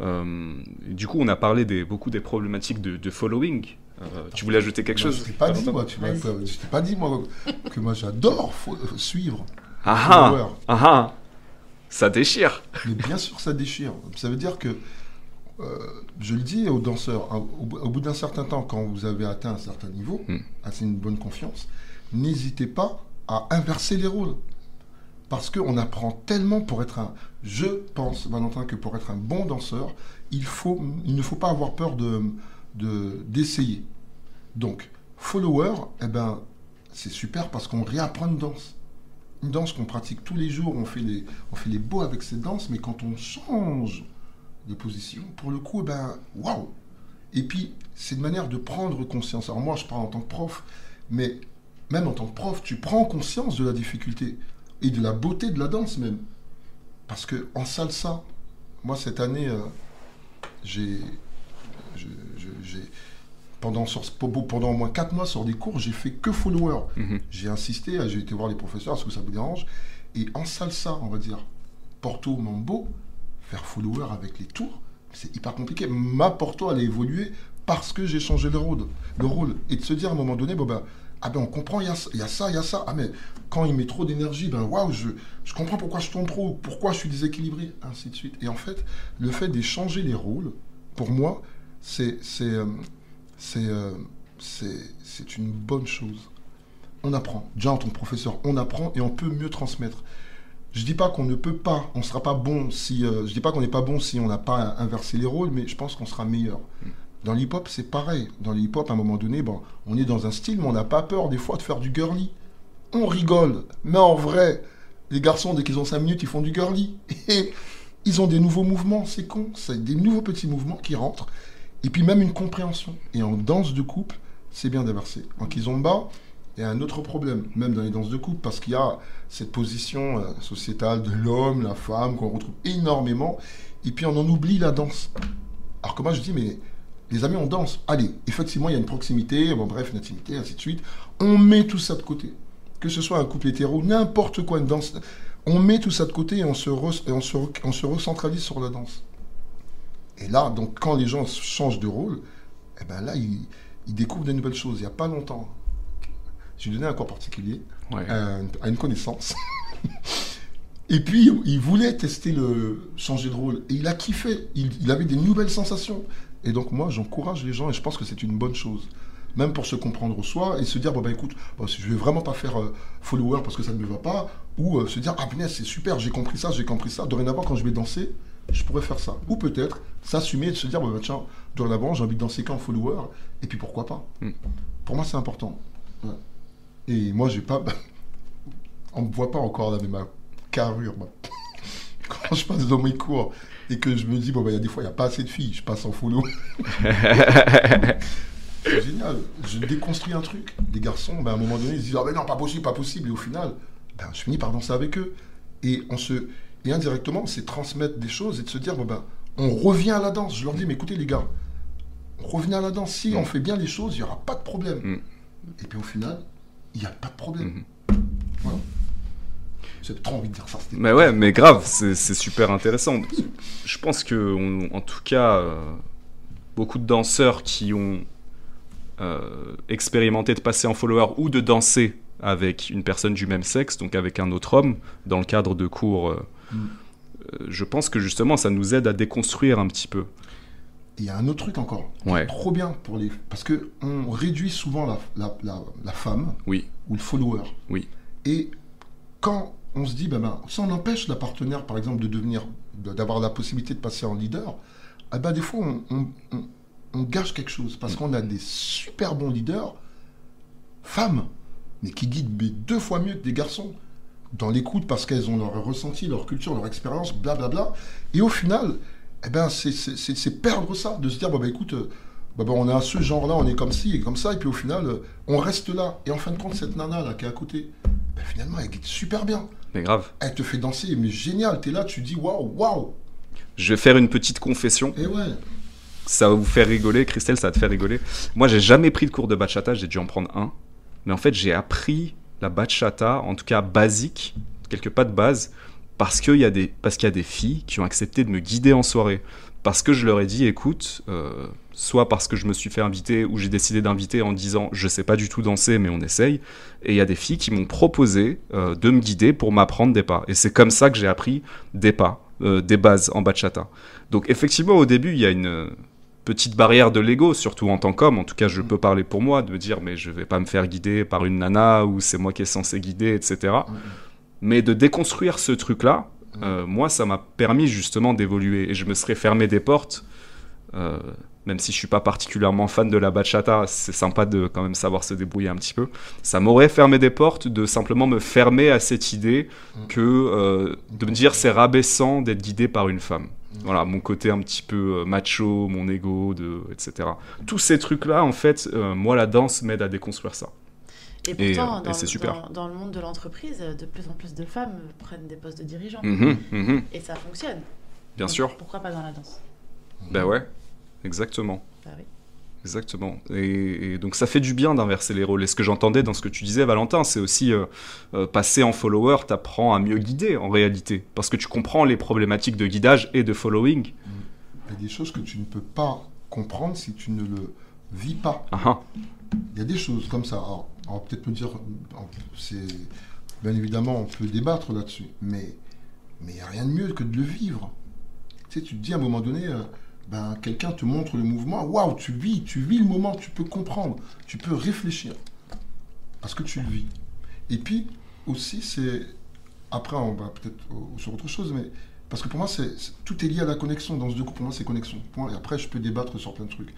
Euh, du coup, on a parlé des, beaucoup des problématiques de, de following. Euh, tu voulais ajouter quelque Moi, chose? Je t'ai pas dit, moi, tu je t'ai pas dit, moi, que moi, j'adore suivre. Ah ah, ah ah, ça déchire. Mais bien sûr, ça déchire. Ça veut dire que, euh, je le dis aux danseurs, au, bout- au bout d'un certain temps, quand vous avez atteint un certain niveau, Hmm. assez une bonne confiance, n'hésitez pas à inverser les rôles. Parce qu'on apprend tellement pour être un. Je pense, Valentin, que pour être un bon danseur, il, faut, il ne faut pas avoir peur de de- d'essayer. Donc, follower, eh ben, c'est super parce qu'on réapprend une danse. Une danse qu'on pratique tous les jours, on fait les, on fait les beaux avec cette danse, mais quand on change de position, pour le coup, eh ben, waouh Et puis, c'est une manière de prendre conscience. Alors moi, je parle en tant que prof, mais même en tant que prof, tu prends conscience de la difficulté et de la beauté de la danse même. Parce que en salsa, moi cette année, euh, j'ai, je- je- j'ai, pendant, sur- pendant au moins 4 mois sur des cours, j'ai fait que follower. Mhm. J'ai insisté, j'ai été voir les professeurs, est-ce que ça vous dérange? Et en salsa, on va dire, Porto, Mambo, faire follower avec les tours, c'est hyper compliqué. Ma Porto, elle a évolué parce que j'ai changé le rôle, le rôle. Et de se dire à un moment donné, bon ben, ah ben on comprend, il y a, ça, il y a ça. Ah mais quand il met trop d'énergie, ben waouh, je, je comprends pourquoi je tourne trop, pourquoi je suis déséquilibré, ainsi de suite. Et en fait, le fait d'échanger les rôles, pour moi, euh, euh, c'est une bonne chose. On apprend. Déjà en tant que professeur, on apprend et on peut mieux transmettre. Je dis pas qu'on ne peut pas, on sera pas bon si, euh, je dis pas qu'on n'est pas bon si on n'a pas inversé les rôles, mais je pense qu'on sera meilleur. Dans l'hip-hop, c'est pareil. Dans l'hip-hop, à un moment donné, bon, on est dans un style, mais on n'a pas peur des fois de faire du girly. On rigole, mais en vrai, les garçons, dès qu'ils ont 5 minutes, ils font du girly. Et ils ont des nouveaux mouvements, c'est con. C'est des nouveaux petits mouvements qui rentrent. Et puis même une compréhension. Et en danse de couple, c'est bien d'inverser. En kizomba, a un autre problème, même dans les danses de couple, parce qu'il y a cette position euh, sociétale de l'homme, la femme, qu'on retrouve énormément. Et puis on en oublie la danse. Alors que moi je dis, mais les amis, on danse. Allez, effectivement, il y a une proximité, bon, bref, une intimité, ainsi de suite. On met tout ça de côté. Que ce soit un couple hétéro, n'importe quoi, une danse. On met tout ça de côté et on se, et on se, on se recentralise sur la danse. Et là, donc, quand les gens changent de rôle, eh ben là, ils, ils découvrent de nouvelles choses. Il n'y a pas longtemps, j'ai donné un cours particulier Ouais. à, une- à une connaissance. Et puis, il voulait tester le changer de rôle. Et il a kiffé. Il, il avait des nouvelles sensations. Et donc, moi, j'encourage les gens et je pense que c'est une bonne chose. Même pour se comprendre soi et se dire, bon, bah écoute, si je vais vraiment pas faire euh, follower parce que ça ne me va pas, ou euh, se dire, ah, punaise, c'est super, j'ai compris ça, j'ai compris ça. Dorénavant, quand je vais danser, je pourrais faire ça. Ou peut-être s'assumer et de se dire, bon, bah, tiens, dorénavant, j'ai envie de danser qu'en follower, et puis pourquoi pas. Mm. Pour moi, c'est important. Ouais. Et moi, j'ai pas. On me voit pas encore là, mais ma carrure, quand je passe dans mes cours et que je me dis, bon, bah, il y a des fois, il n'y a pas assez de filles, je passe en follow. C'est génial. Je déconstruis un truc. Les garçons, ben, à un moment donné, ils se disent Ah, ben non, pas possible, pas possible. Et au final, ben, je finis par danser avec eux. Et, on se, et indirectement, c'est transmettre des choses et de se dire bon, ben, on revient à la danse. Je leur dis Mais écoutez, les gars, on revient à la danse. Si on fait bien les choses, il n'y aura pas de problème. Mm. Et puis au final, il n'y a pas de problème. Mhm. Voilà. J'ai trop envie de dire ça. Mais ouais, mais grave, c'est super intéressant. Je pense que, on- en tout cas, euh, beaucoup de danseurs qui ont euh, expérimenté de passer en follower ou de danser avec une personne du même sexe, donc avec un autre homme, dans le cadre de cours, euh, Mm. je pense que justement, ça nous aide à déconstruire un petit peu. Il y a un autre truc encore. Ouais. Trop bien pour les. Parce que on réduit souvent la, la, la, la femme Oui, ou le follower. oui, Et quand on se dit, ben, ben, si on empêche la partenaire, par exemple, de devenir, de- d'avoir la possibilité de passer en leader, eh ben, des fois, on, on- on- on gâche quelque chose. Parce qu'on a des super bons leaders, femmes, mais qui guident deux fois mieux que des garçons. Dans l'écoute, parce qu'elles ont leur ressenti, leur culture, leur expérience, blablabla. Et au final, eh ben, c'est- c'est c'est- c'est perdre ça, de se dire, ben, écoute, euh, bah, bah, on a ce genre-là, on est comme ci et comme ça, et puis au final, euh, on reste là. Et en fin de compte, cette nana-là qui est à côté, ben, finalement, elle guide super bien. mais grave. Elle te fait danser, mais génial, t'es là, tu dis waouh, waouh. Je vais faire une petite confession. Et ouais, Ça va vous faire rigoler, Christelle, ça va te faire rigoler. Moi, j'ai jamais pris de cours de bachata, j'ai dû en prendre un. Mais en fait, j'ai appris la bachata, en tout cas basique, quelques pas de base, parce qu'il y, a des- y a des filles qui ont accepté de me guider en soirée. Parce que je leur ai dit, écoute, euh, soit parce que je me suis fait inviter, ou j'ai décidé d'inviter en disant, je sais pas du tout danser, mais on essaye. Et il y a des filles qui m'ont proposé euh, de me guider pour m'apprendre des pas. Et c'est comme ça que j'ai appris des pas, euh, des bases en bachata. Donc effectivement, au début, il y a une petite barrière de l'ego, surtout en tant qu'homme. En tout cas, je peux parler pour moi, de me dire, mais je vais pas me faire guider par une nana, ou c'est moi qui est censé guider, etc. Mais de déconstruire ce truc-là, euh, moi, ça m'a permis justement d'évoluer. Et je me serais fermé des portes, euh, même si je suis pas particulièrement fan de la bachata, c'est sympa de quand même savoir se débrouiller un petit peu. Ça m'aurait fermé des portes de simplement me fermer à cette idée Mm. que euh, de me dire c'est rabaissant d'être guidé par une femme. Mm. Voilà, mon côté un petit peu macho, mon ego, de, etc. Tous ces trucs-là, en fait, moi, la danse m'aide à déconstruire ça. Et Et, pourtant, euh, et dans, c'est super. dans- dans le monde de l'entreprise, de plus en plus de femmes prennent des postes de dirigeants. Mhm, mhm, Et ça fonctionne. bien Donc, sûr. Pourquoi pas dans la danse Ben ouais, exactement. Bah oui. Exactement. Et, et donc ça fait du bien d'inverser les rôles. Et ce que j'entendais dans ce que tu disais, Valentin, c'est aussi euh, euh, passer en follower, t'apprends à mieux guider en réalité. Parce que tu comprends les problématiques de guidage et de following. il y a des choses que tu ne peux pas comprendre si tu ne le vis pas. Ah, ah. Il y a des choses comme ça. Alors, va peut-être me dire, c'est bien évidemment, on peut débattre là-dessus, mais il n'y a rien de mieux que de le vivre. Tu sais, tu te dis à un moment donné, euh, ben, quelqu'un te montre le mouvement, waouh, tu vis, tu vis le moment, tu peux comprendre, tu peux réfléchir, parce que tu le vis. Et puis aussi, c'est après, on va peut-être sur autre chose, mais parce que pour moi, c'est tout est lié à la connexion. Dans ce deux coups, pour moi, c'est connexion. Et après, je peux débattre sur plein de trucs.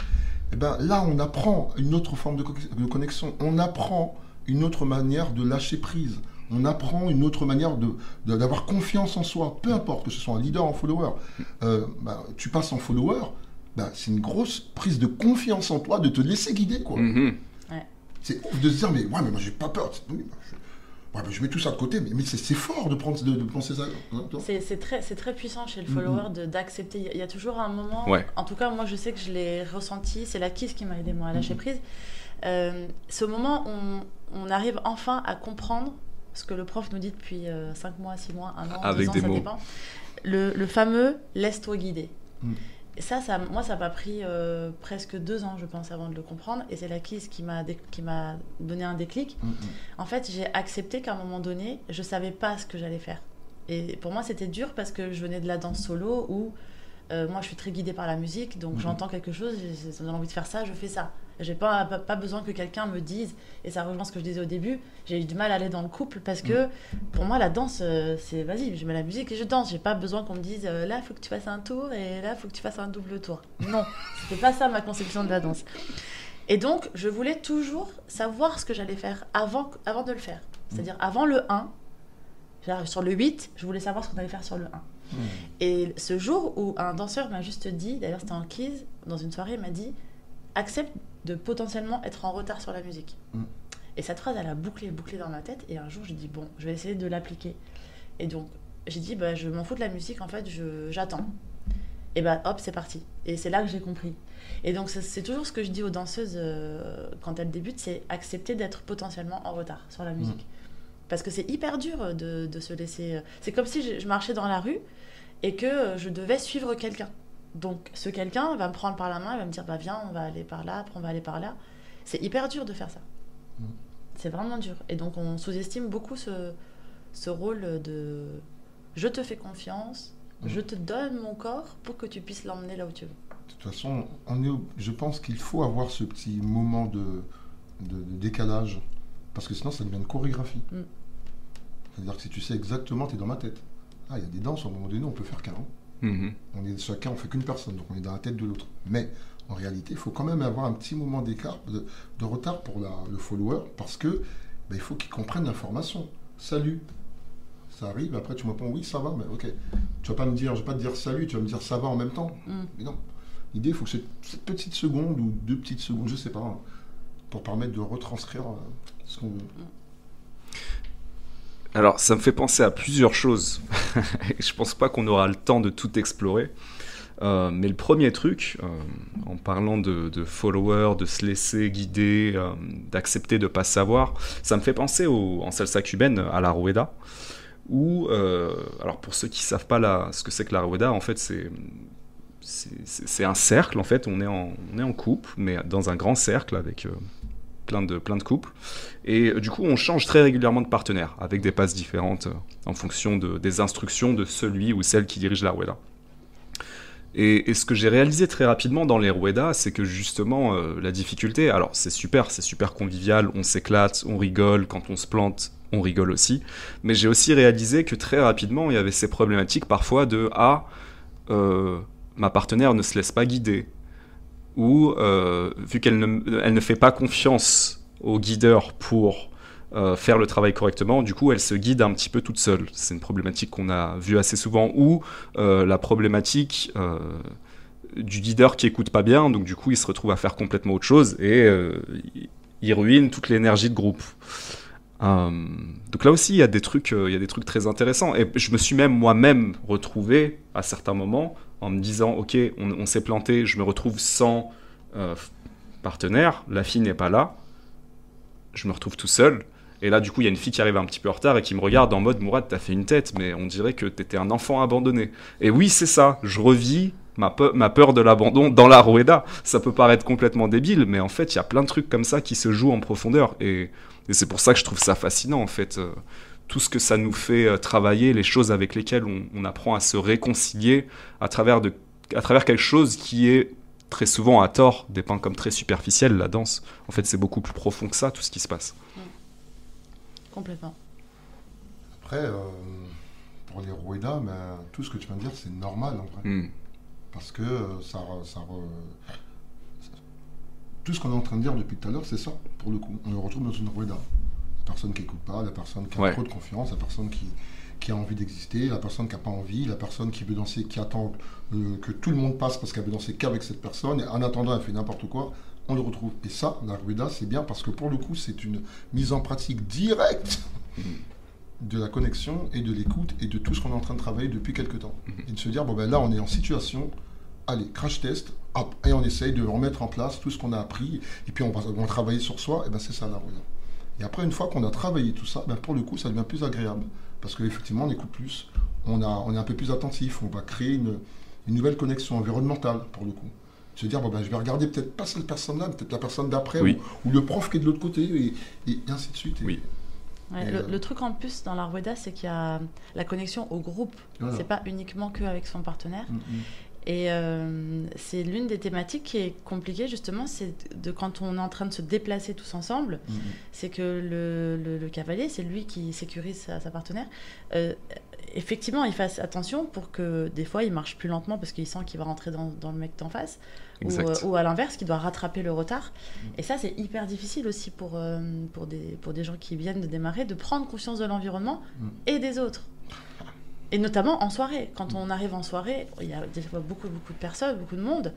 Et ben là, on apprend une autre forme de, co- de connexion. On apprend une autre manière de lâcher prise. On apprend une autre manière de de- d'avoir confiance en soi. Peu importe que ce soit un leader ou un follower. Euh, ben, tu passes en follower, ben, c'est une grosse prise de confiance en toi, de te laisser guider, quoi. Mhm. C'est ouf de se dire, mais ouais, mais moi j'ai pas peur. Oui, bah, je, ouais, mais je mets tout ça de côté, mais, mais c'est fort de, prendre, de, de penser ça. hein. C'est très, puissant chez le Mhm. follower d'accepter. Il y a- toujours un moment, Ouais. en tout cas moi je sais que je l'ai ressenti, c'est la kiss qui m'a aidé moi à lâcher Mhm. prise. Euh, ce moment, on, on arrive enfin à comprendre ce que le prof nous dit depuis 5 mois, 6 mois, 1 an, Avec 2 ans, des ça mots. dépend. Le, le fameux laisse-toi guider. Et ça, ça, moi, ça m'a pris euh, presque deux ans, je pense, avant de le comprendre. Et c'est la kiss qui m'a dé- qui m'a donné un déclic. Mm, mm. En fait, j'ai accepté qu'à un moment donné, je savais pas ce que j'allais faire. Et pour moi, c'était dur parce que je venais de la danse solo où euh, moi, je suis très guidée par la musique, donc Mhm. j'entends quelque chose, j'ai- ça me donne envie de faire ça, je fais ça. J'ai pas, pas, pas besoin que quelqu'un me dise, et ça rejoint ce que je disais au début, j'ai eu du mal à aller dans le couple parce que pour moi, la danse, euh, c'est vas-y, je mets la musique et je danse. J'ai pas besoin qu'on me dise euh, là, il faut que tu fasses un tour et là, il faut que tu fasses un double tour. Non, c'était pas ça ma conception de la danse. Et donc, je voulais toujours savoir ce que j'allais faire avant, avant de le faire. C'est-à-dire avant le 1, j'arrive sur le 8, je voulais savoir ce qu'on allait faire sur le 1. Mm. Et ce jour où un danseur m'a juste dit, d'ailleurs c'était en quiz, dans une soirée, il m'a dit accepte de potentiellement être en retard sur la musique. Mm. Et cette phrase, elle a bouclé, bouclé dans ma tête. Et un jour, j'ai dit, bon, je vais essayer de l'appliquer. Et donc, j'ai dit, bah, je m'en fous de la musique, en fait, j'attends. Et bah, hop, c'est parti. Et c'est là que j'ai compris. Et donc, c'est- toujours ce que je dis aux danseuses euh, quand elles débutent, c'est accepter d'être potentiellement en retard sur la musique. Parce que c'est hyper dur de, de se laisser... euh, C'est comme si je, je marchais dans la rue et que euh, je devais suivre quelqu'un. Donc ce quelqu'un va me prendre par la main, il va me dire bah viens, on va aller par là, après on va aller par là. C'est hyper dur de faire ça. Mm. C'est vraiment dur. Et donc on sous-estime beaucoup ce, ce rôle de je te fais confiance, mm. je te donne mon corps pour que tu puisses l'emmener là où tu veux. De toute façon, on est, je pense qu'il faut avoir ce petit moment de, de, décalage, parce que sinon ça devient une chorégraphie. Mm. C'est-à-dire que si tu sais exactement, tu es dans ma tête. Ah, il y a des danses, à un moment donné, on peut faire 40. Mm-hmm. On est chacun, on fait qu'une personne, donc on est dans la tête de l'autre. Mais en réalité, il faut quand même avoir un petit moment d'écart, de, retard pour le follower, parce que ben, il faut qu'il comprenne l'information. Salut, ça arrive. Après, tu me réponds oui, ça va, mais ok. Tu vas pas me dire, je vais pas te dire salut, tu vas me dire ça va en même temps. Mm. Mais non. L'idée, il faut que cette, cette, petite seconde ou deux petites secondes, je sais pas, hein, pour permettre de retranscrire euh, ce qu'on veut. Alors, ça me fait penser à plusieurs choses. Je pense pas qu'on aura le temps de tout explorer. Euh, mais le premier truc, euh, en parlant de, followers, de se laisser guider, euh, d'accepter de pas savoir, ça me fait penser au- en salsa cubaine à la rueda. Alors pour ceux qui savent pas ce que c'est que la rueda, en fait, c'est un cercle. En fait, on est en, on est en couple, mais dans un grand cercle avec plein de plein de couples. Et euh, du coup, on change très régulièrement de partenaire, avec des passes différentes euh, en fonction de- des instructions de celui ou celle qui dirige la rueda. Et, et ce que j'ai réalisé très rapidement dans les ruedas, c'est que justement, euh, la difficulté, alors c'est super, c'est super convivial, on s'éclate, on rigole, quand on se plante, on rigole aussi, mais j'ai aussi réalisé que très rapidement, il y avait ces problématiques parfois de « Ah, ma partenaire ne se laisse pas guider » ou euh, vu qu'elle ne, fait pas confiance au guideur pour euh, faire le travail correctement, du coup elle se guide un petit peu toute seule. C'est une problématique qu'on a vue assez souvent, ou euh, la problématique du guideur qui écoute pas bien, donc du coup il se retrouve à faire complètement autre chose et il- ruine toute l'énergie de groupe. Donc là aussi il y a des trucs, il y a des trucs très intéressants et je me suis même moi-même retrouvé à certains moments en me disant ok on, s'est planté, je me retrouve sans euh, partenaire, la fille n'est pas là, je me retrouve tout seul. Et là, du coup, il y a une fille qui arrive un petit peu en retard et qui me regarde en mode Mourad, t'as fait une tête, mais on dirait que t'étais un enfant abandonné. Et oui, c'est ça, je revis ma, pe- ma peur de l'abandon dans la Rueda. Ça peut paraître complètement débile, mais en fait, il y a plein de trucs comme ça qui se jouent en profondeur. Et, et c'est pour ça que je trouve ça fascinant, en fait. Tout ce que ça nous fait euh, travailler, les choses avec lesquelles on, on apprend à se réconcilier à travers, de, à travers quelque chose qui est très souvent à tort dépeint comme très superficiel, la danse. En fait, c'est beaucoup plus profond que ça, tout ce qui se passe. Complètement. Après, euh, pour les Rueda, ben, tout ce que tu viens de dire, c'est normal en vrai. Hmm. Parce que euh, ça, ça Tout ce qu'on est en train de dire depuis tout à l'heure, c'est ça, pour le coup. On le retrouve dans une Rueda. La personne qui n'écoute pas, la personne qui a Ouais. trop de confiance, la personne qui, qui a envie d'exister, la personne qui n'a pas envie, la personne qui veut danser, qui attend euh, que tout le monde passe parce qu'elle veut danser qu'avec cette personne, et en attendant, elle fait n'importe quoi. On le retrouve. Et ça, la Rueda, c'est bien parce que pour le coup, c'est une mise en pratique directe de la connexion et de l'écoute et de tout ce qu'on est en train de travailler depuis quelques temps. Et de se dire, bon ben là, on est en situation, allez, crash test, hop, et on essaye de remettre en place tout ce qu'on a appris, et puis on va, on va travailler sur soi, et ben c'est ça la Rueda. Et après, une fois qu'on a travaillé tout ça, ben pour le coup, ça devient plus agréable. Parce qu'effectivement, on écoute plus, on, a, on est un peu plus attentif, on va créer une, une nouvelle connexion environnementale, pour le coup. Se dire, bon ben, je vais regarder peut-être pas cette personne-là, peut-être la personne d'après, Oui. ou, ou le prof qui est de l'autre côté, et, et ainsi de suite. Et- Oui. Ouais, Et, le, euh, le truc en plus dans la Rueda, c'est qu'il y a la connexion au groupe. Voilà. C'est pas uniquement qu'avec son partenaire. Mm, mm. Et euh, c'est l'une des thématiques qui est compliquée justement, c'est de quand on est en train de se déplacer tous ensemble, Mm, mm. c'est que le, le- le cavalier, c'est lui qui sécurise sa, sa partenaire. Euh, effectivement, il fasse attention pour que des fois il marche plus lentement parce qu'il sent qu'il va rentrer dans, dans le mec d'en face, ou, euh, ou à l'inverse, qu'il doit rattraper le retard. Et ça, c'est hyper difficile aussi pour, pour, des, pour des gens qui viennent de démarrer, de prendre conscience de l'environnement Mm. et des autres. Et notamment en soirée. Quand on arrive en soirée, il y a des fois beaucoup, beaucoup de personnes, beaucoup de monde.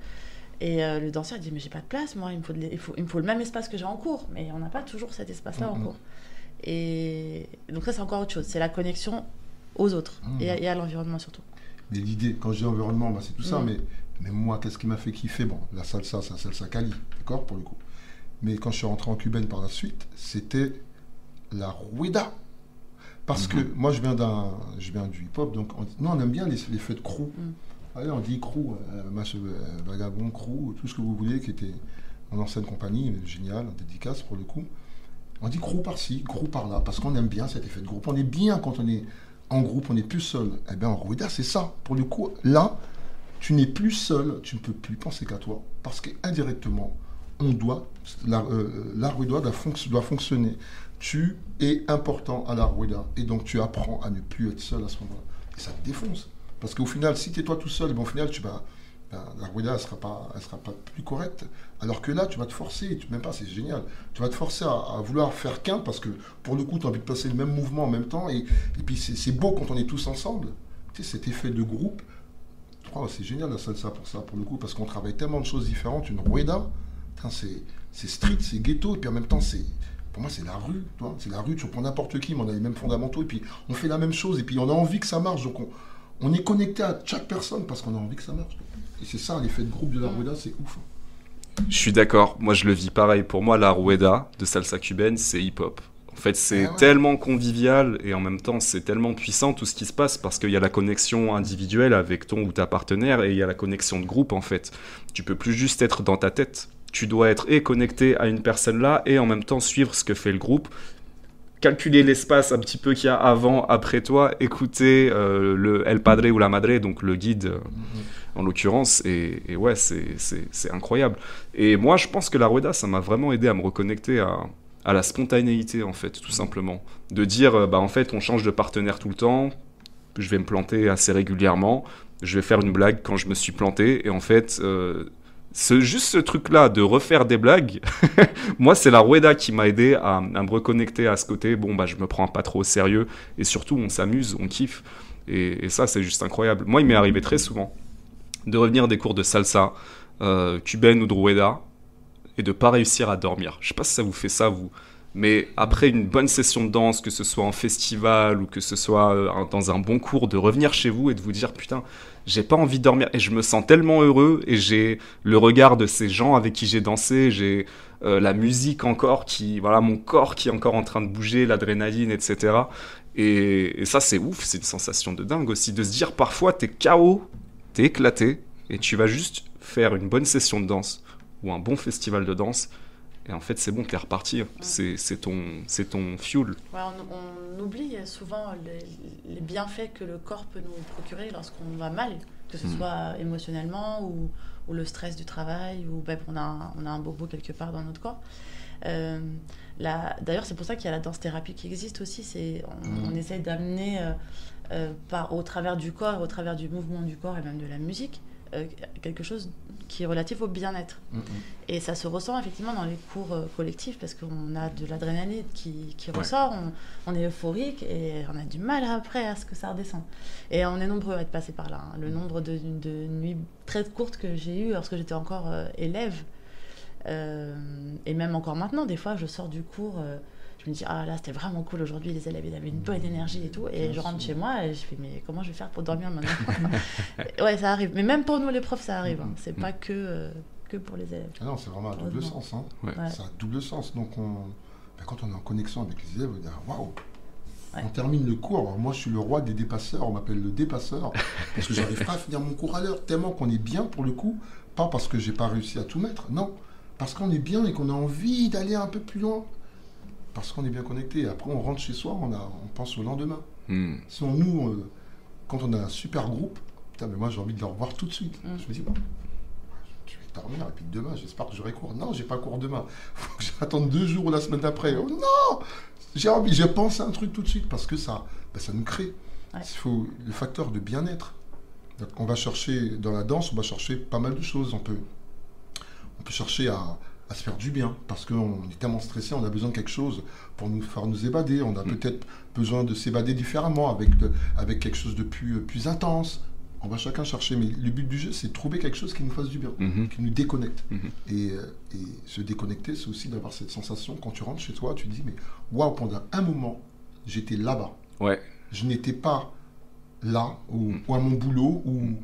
Et euh, le danseur dit mais j'ai pas de place, moi il me faut, de il faut, il me faut le même espace que j'ai en cours, mais on n'a pas toujours cet espace-là en Mhm. cours. Et donc ça c'est encore autre chose, c'est la connexion aux autres et, à, et à l'environnement surtout. Mais l'idée, quand je dis environnement, bah, c'est tout ça. Mm. Mais, mais moi, qu'est-ce qui m'a fait kiffer? Bon, la salsa, c'est la salsa Cali, d'accord, pour le coup. Mais quand je suis rentré en cubaine par la suite, c'était la rueda. Parce que moi, je viens, d'un, je viens du hip-hop, donc on, nous, on aime bien les, les fêtes crew. Mm. Allez, on dit crew, euh, euh, vagabond, crew, tout ce que vous voulez, qui était en ancienne compagnie, génial, dédicace pour le coup. On dit crew par-ci, crew par-là, parce qu'on aime bien cet effet de groupe. On est bien quand on est en groupe, on n'est plus seul. Eh bien, en Rueda, c'est ça. Pour le coup, là, tu n'es plus seul, tu ne peux plus penser qu'à toi. Parce qu'indirectement, on doit, la, euh, Rueda doit, fonc- doit fonctionner. Tu es important à la Rueda. Et donc, tu apprends à ne plus être seul à ce moment-là. Et ça te défonce. Parce qu'au final, si tu es toi tout seul, ben, au final, tu vas, ben, la Rueda, elle ne sera, pas- sera pas plus correcte. Alors que là, tu vas te forcer, tu, même pas, c'est génial. Tu vas te forcer à, à vouloir faire qu'un parce que pour le coup, tu as envie de passer le même mouvement en même temps. Et, puis, c'est beau quand on est tous ensemble. Tu sais, cet effet de groupe, oh, c'est génial la salsa pour ça, pour le coup, parce qu'on travaille tellement de choses différentes. Une rueda, c'est street, c'est ghetto, et puis en même temps, c'est. Pour moi, c'est la rue, tu vois. c'est la rue, tu reprends n'importe qui, mais on a les mêmes fondamentaux, et puis on fait la même chose, et puis on a envie que ça marche, donc on, on est connecté à chaque personne parce qu'on a envie que ça marche. Et c'est ça, l'effet de groupe de la rueda, c'est ouf. Je suis d'accord, moi je le vis pareil. Pour moi, la rueda de salsa cubaine, c'est hip-hop. En fait, c'est Ah ouais. tellement convivial et en même temps, c'est tellement puissant tout ce qui se passe parce qu'il y a la connexion individuelle avec ton ou ta partenaire et il y a la connexion de groupe en fait. Tu peux plus juste être dans ta tête. Tu dois être et connecté à une personne là et en même temps suivre ce que fait le groupe. Calculer l'espace un petit peu qu'il y a avant, après toi, écouter euh, le El Padre ou la Madre, donc le guide euh, en l'occurrence, et, ouais, c'est- incroyable. Et moi, je pense que la Rueda, ça m'a vraiment aidé à me reconnecter à, à la spontanéité, en fait, tout simplement. De dire, euh, bah, en fait, on change de partenaire tout le temps, je vais me planter assez régulièrement, je vais faire une blague quand je me suis planté, et en fait, ce, juste ce truc-là de refaire des blagues, moi, c'est la Rueda qui m'a aidé à, me reconnecter à ce côté, bon, bah, je me prends pas trop au sérieux, et surtout, on s'amuse, on kiffe. Et, ça, c'est juste incroyable. Moi, il m'est arrivé très souvent de revenir des cours de salsa, euh, cubaine ou de rueda, et de pas réussir à dormir. Je sais pas si ça vous fait ça, vous. Mais après une bonne session de danse, que ce soit en festival ou que ce soit euh, dans un bon cours, de revenir chez vous et de vous dire putain, j'ai pas envie de dormir et je me sens tellement heureux et j'ai le regard de ces gens avec qui j'ai dansé, j'ai euh, la musique encore qui, voilà, mon corps qui est encore en train de bouger, l'adrénaline, etc. Et, et ça c'est ouf, c'est une sensation de dingue aussi de se dire parfois t'es KO, t'es éclaté et tu vas juste faire une bonne session de danse ou un bon festival de danse et en fait c'est bon t'es reparti c'est c'est ton c'est ton fuel Ouais, on, on oublie souvent les, les bienfaits que le corps peut nous procurer lorsqu'on va mal, que ce Mm. soit émotionnellement ou, ou le stress du travail, ou bref, on a, un- on a un bobo quelque part dans notre corps. Euh, D'ailleurs, c'est pour ça qu'il y a la danse-thérapie qui existe aussi. C'est, on, Mm. on essaye d'amener euh, euh, par, au travers du corps, au travers du mouvement du corps et même de la musique, euh, quelque chose qui est relatif au bien-être. Mm, mm. Et ça se ressent effectivement dans les cours euh, collectifs parce qu'on a de l'adrénaline qui, qui Ouais. ressort, on, on est euphorique et on a du mal après à ce que ça redescende. Et on est nombreux à être passés par là. hein. Le nombre de, de nuits très courtes que j'ai eues lorsque j'étais encore euh, élève, et même encore maintenant, des fois je sors du cours. Je me dis, ah là, c'était vraiment cool aujourd'hui, les élèves, ils avaient une bonne énergie et tout. Et je rentre chez moi et je fais, mais comment je vais faire pour dormir maintenant Ouais, ça arrive. Mais même pour nous, les profs, ça arrive. hein. C'est pas que, euh, que pour les élèves. Ah non, c'est vraiment à double sens. Hein. Ouais. C'est double sens. Donc, on, ben, quand on est en connexion avec les élèves, on dit waouh Ouais. On termine le cours. Alors, moi, je suis le roi des dépasseurs. On m'appelle le dépasseur parce que j'arrive pas à finir mon cours à l'heure. Tellement qu'on est bien pour le coup. Pas parce que j'ai pas réussi à tout mettre. Non. Parce qu'on est bien et qu'on a envie d'aller un peu plus loin. Parce qu'on est bien connecté. Et après, on rentre chez soi, on, a, on pense au lendemain. Hmm. Si on nous, euh, quand on a un super groupe, putain, mais moi j'ai envie de le revoir tout de suite. Mm. Je me dis, bon, je vais dormir et puis demain, j'espère que j'aurai cours. Non, j'ai pas cours demain. Faut que j'attende deux jours ou la semaine d'après. Oh non J'ai envie, j'ai pensé à un truc tout de suite parce que ça, ben, ça nous crée. Ouais. Il faut le facteur de bien-être. Donc, on va chercher, dans la danse, on va chercher pas mal de choses. On peut, on peut chercher à, à se faire du bien parce qu'on est tellement stressé, on a besoin de quelque chose pour nous faire nous évader. On a Mm. peut-être besoin de s'évader différemment avec, de- avec quelque chose de plus, plus intense. On va chacun chercher, mais le but du jeu, c'est de trouver quelque chose qui nous fasse du bien, Mhm. qui nous déconnecte. Mhm. Et, euh, et se déconnecter, c'est aussi d'avoir cette sensation, quand tu rentres chez toi, tu te dis, mais waouh, pendant un moment, j'étais là-bas. Ouais. Je n'étais pas là, ou, Mm. ou à mon boulot, ou, ou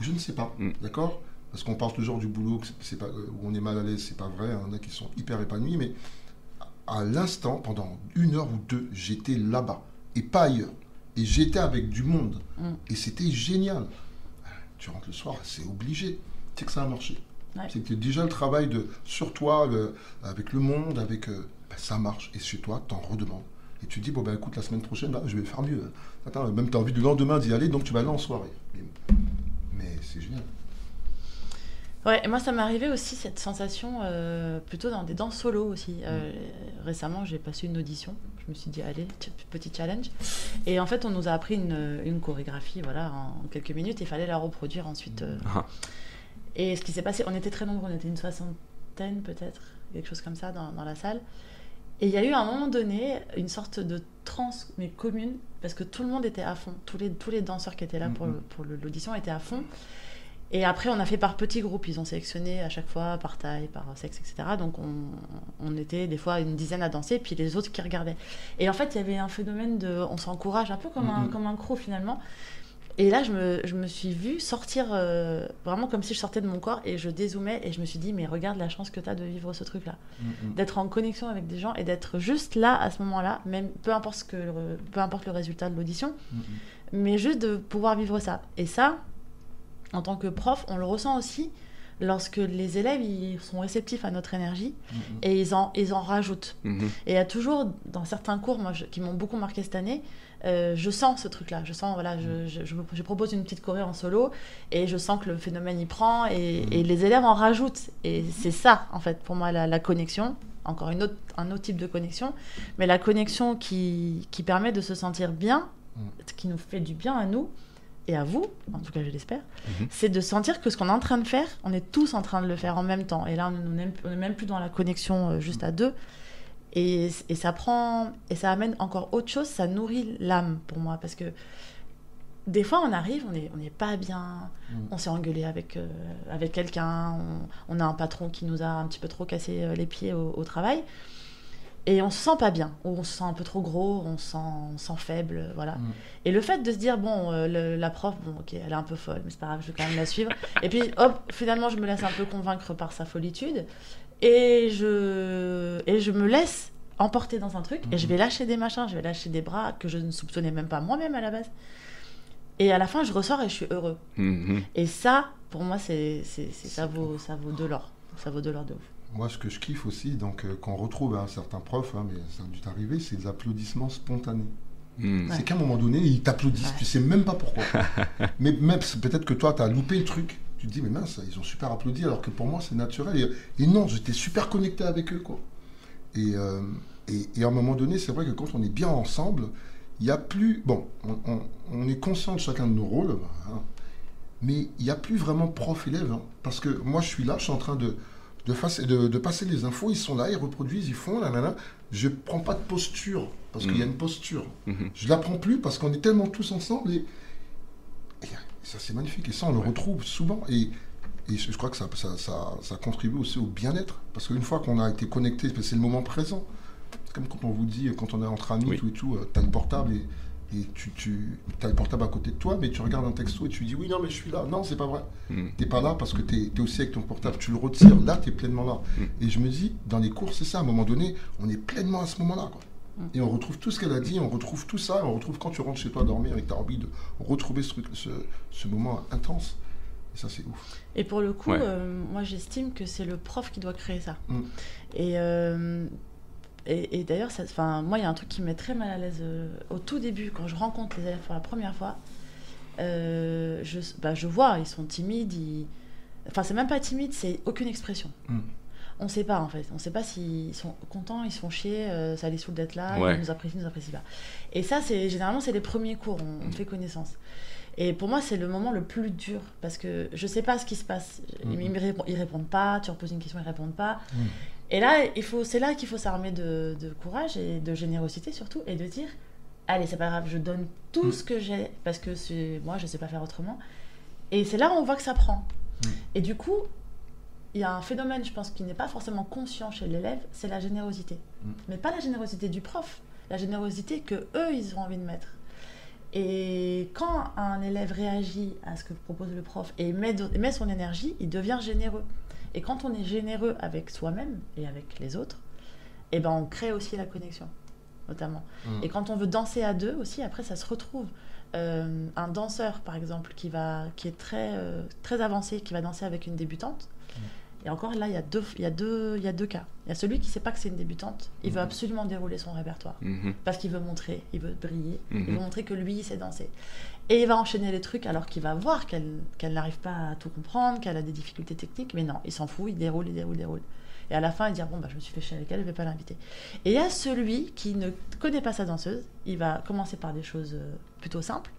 je ne sais pas. Mm. D'accord? Parce qu'on parle toujours du boulot, c'est- pas, euh, où on est mal à l'aise, c'est pas vrai. Il y en a qui sont hyper épanouis, mais à l'instant, pendant une heure ou deux, j'étais là-bas, et pas ailleurs. Et j'étais avec du monde. Mm. Et c'était génial. Tu rentres le soir, c'est obligé. C'est que ça a marché. Ouais. C'est que déjà le travail de sur toi, le- avec le monde, avec euh, ben, ça marche. Et chez toi, t'en redemandes. Et tu dis, bon ben écoute, la semaine prochaine, là, je vais faire mieux. Attends, même tu as envie du lendemain d'y aller, donc tu vas aller en soirée. Mais, mais c'est génial. Ouais, et moi ça m'est arrivé aussi cette sensation euh, plutôt dans des danses solo aussi. Euh, récemment, j'ai passé une audition. Je me suis dit, allez, petit challenge. Et en fait, on nous a appris une, une chorégraphie voilà, en quelques minutes. Il fallait la reproduire ensuite. euh. Ah. Et ce qui s'est passé, on était très nombreux, on était une soixantaine peut-être, quelque chose comme ça dans, dans la salle. Et il y a eu à un moment donné une sorte de transe, mais commune, parce que tout le monde était à fond. Tous les, tous les danseurs qui étaient là pour, Mhm. le- pour l'audition étaient à fond. Et après, on a fait par petits groupes. Ils ont sélectionné à chaque fois par taille, par sexe, etc. Donc, on, on était des fois une dizaine à danser, puis les autres qui regardaient. Et en fait, il y avait un phénomène de. On s'encourage, un peu comme, un, Mhm. comme un crew finalement. Et là, je me, je me suis vue sortir euh, vraiment comme si je sortais de mon corps et je dézoomais et je me suis dit, mais regarde la chance que tu as de vivre ce truc-là. D'être en connexion avec des gens et d'être juste là à ce moment-là, même peu importe, ce que, le- peu importe le résultat de l'audition, mais juste de pouvoir vivre ça. Et ça, en tant que prof, on le ressent aussi lorsque les élèves ils sont réceptifs à notre énergie et ils en, ils en rajoutent. Mhm. Et il y a toujours, dans certains cours moi, je- qui m'ont beaucoup marqué cette année, euh, je sens ce truc-là. Je sens, voilà, je, je, je propose une petite choré en solo et je sens que le phénomène y prend et, Mhm. et les élèves en rajoutent. Et c'est ça, en fait, pour moi, la, la connexion. Encore une autre, un autre type de connexion, mais la connexion qui, qui permet de se sentir bien, Mhm. qui nous fait du bien à nous et à vous, en tout cas je l'espère, Mhm. c'est de sentir que ce qu'on est en train de faire, on est tous en train de le faire en même temps. Et là, on n'est même, on est même plus dans la connexion euh, juste à deux. Et, et ça prend et ça amène encore autre chose, ça nourrit l'âme pour moi parce que des fois on arrive, on n'est on pas bien, Mm. on s'est engueulé avec, euh, avec quelqu'un, on, on a un patron qui nous a un petit peu trop cassé euh, les pieds au, au travail et on se sent pas bien, ou on se sent un peu trop gros, on se sent, on se sent faible, voilà. Mm. Et le fait de se dire bon, euh, le- la prof, bon ok, elle est un peu folle, mais c'est pas grave, je vais quand même la suivre. et puis hop, finalement je me laisse un peu convaincre par sa folitude et je et je me laisse emporter dans un truc et je vais lâcher des machins, je vais lâcher des bras que je ne soupçonnais même pas moi-même à la base. Et à la fin, je ressors et je suis heureux. Mhm. Et ça, pour moi, c'est- ça, vaut, ça vaut de l'or. Ça vaut de l'or de ouf. Moi, ce que je kiffe aussi, donc, euh, qu'on retrouve à certains profs, hein, mais ça a dû t'arriver, c'est les applaudissements spontanés. Mhm. C'est qu'à un moment donné, ils t'applaudissent, Ouais. tu sais même pas pourquoi. mais même, peut-être que toi, tu as loupé le truc. Tu te dis, mais mince, ils ont super applaudi, alors que pour moi, c'est naturel. Et, et non, j'étais super connecté avec eux, quoi. Et, euh, et, et à un moment donné, c'est vrai que quand on est bien ensemble, il n'y a plus. Bon, on, on- on est conscient de chacun de nos rôles, hein, mais il n'y a plus vraiment prof-élève. hein. parce que moi, je suis là, je suis en train de, de, face- de- de passer les infos, ils sont là, ils reproduisent, ils font, là, là, là. Je ne prends pas de posture, parce qu'il y a Mhm. une posture. Mhm. Je la prends plus parce qu'on est tellement tous ensemble et, et ça c'est magnifique et ça on le retrouve souvent et, et je, je crois que ça, ça, ça, ça contribue aussi au bien-être parce qu'une fois qu'on a été connecté, c'est le moment présent. C'est comme quand on vous dit, quand on est entre amis, Oui. tout et tout, euh, t'as le portable et, et tu, tu as le portable à côté de toi, mais tu regardes un texto et tu dis oui non mais je suis là. Non c'est pas vrai. Mhm. T'es pas là parce que t'es es aussi avec ton portable, tu le retires, là t'es pleinement là. Mm. Et je me dis, dans les cours, c'est ça, à un moment donné, on est pleinement à ce moment-là. quoi. Mm. Et on retrouve tout ce qu'elle a dit, on retrouve tout ça, on retrouve quand tu rentres chez toi dormir et que tu as envie de retrouver ce, truc, ce, ce moment intense. Et ça c'est ouf. Et pour le coup, Ouais. euh, moi j'estime que c'est le prof qui doit créer ça. Mm. Et, euh, et, et d'ailleurs, moi il y a un truc qui me met très mal à l'aise euh, au tout début, quand je rencontre les élèves pour la première fois. euh, je, bah, je vois, ils sont timides. Ils... Enfin, c'est même pas timide, c'est aucune expression. Mm. On sait pas en fait. On sait pas s'ils sont contents, ils se font chier, euh, ça les saoule d'être là, Ouais. ils nous apprécient, ils nous apprécient pas. Et ça, c'est généralement c'est les premiers cours, on, on Mm. fait connaissance. Et pour moi, c'est le moment le plus dur parce que je sais pas ce qui se passe. Ils, Mhm. ils répondent, ils répondent pas. Tu reposes une question, ils répondent pas. Et là, il faut, c'est là qu'il faut s'armer de, de courage et de générosité surtout et de dire, allez, c'est pas grave, je donne tout Mhm. ce que j'ai parce que c'est moi, je sais pas faire autrement. Et c'est là où on voit que ça prend. Mm. Et du coup, il y a un phénomène, je pense, qui n'est pas forcément conscient chez l'élève, c'est la générosité. Mm. Mais pas la générosité du prof, la générosité que eux, ils ont envie de mettre. Et quand un élève réagit à ce que propose le prof et met, de- met son énergie, il devient généreux. Et quand on est généreux avec soi-même et avec les autres, eh ben on crée aussi la connexion, notamment. Mm. Et quand on veut danser à deux aussi, après ça se retrouve. Euh, un danseur, par exemple, qui, va, qui est très, euh, très avancé, qui va danser avec une débutante. Et encore là, il y, a deux, il, y a deux, il y a deux cas. Il y a celui qui ne sait pas que c'est une débutante. Il veut Mhm. absolument dérouler son répertoire. Mhm. Parce qu'il veut montrer, il veut briller, il veut montrer que lui, il sait danser. Et il va enchaîner les trucs alors qu'il va voir qu'elle n'arrive pas à tout comprendre, qu'elle a des difficultés techniques. Mais non, il s'en fout, il déroule, il déroule, il déroule. Et à la fin, il dit Bon, bah, je me suis fait chier avec elle, je ne vais pas l'inviter. Et il y a celui qui ne connaît pas sa danseuse. Il va commencer par des choses euh, plutôt simples.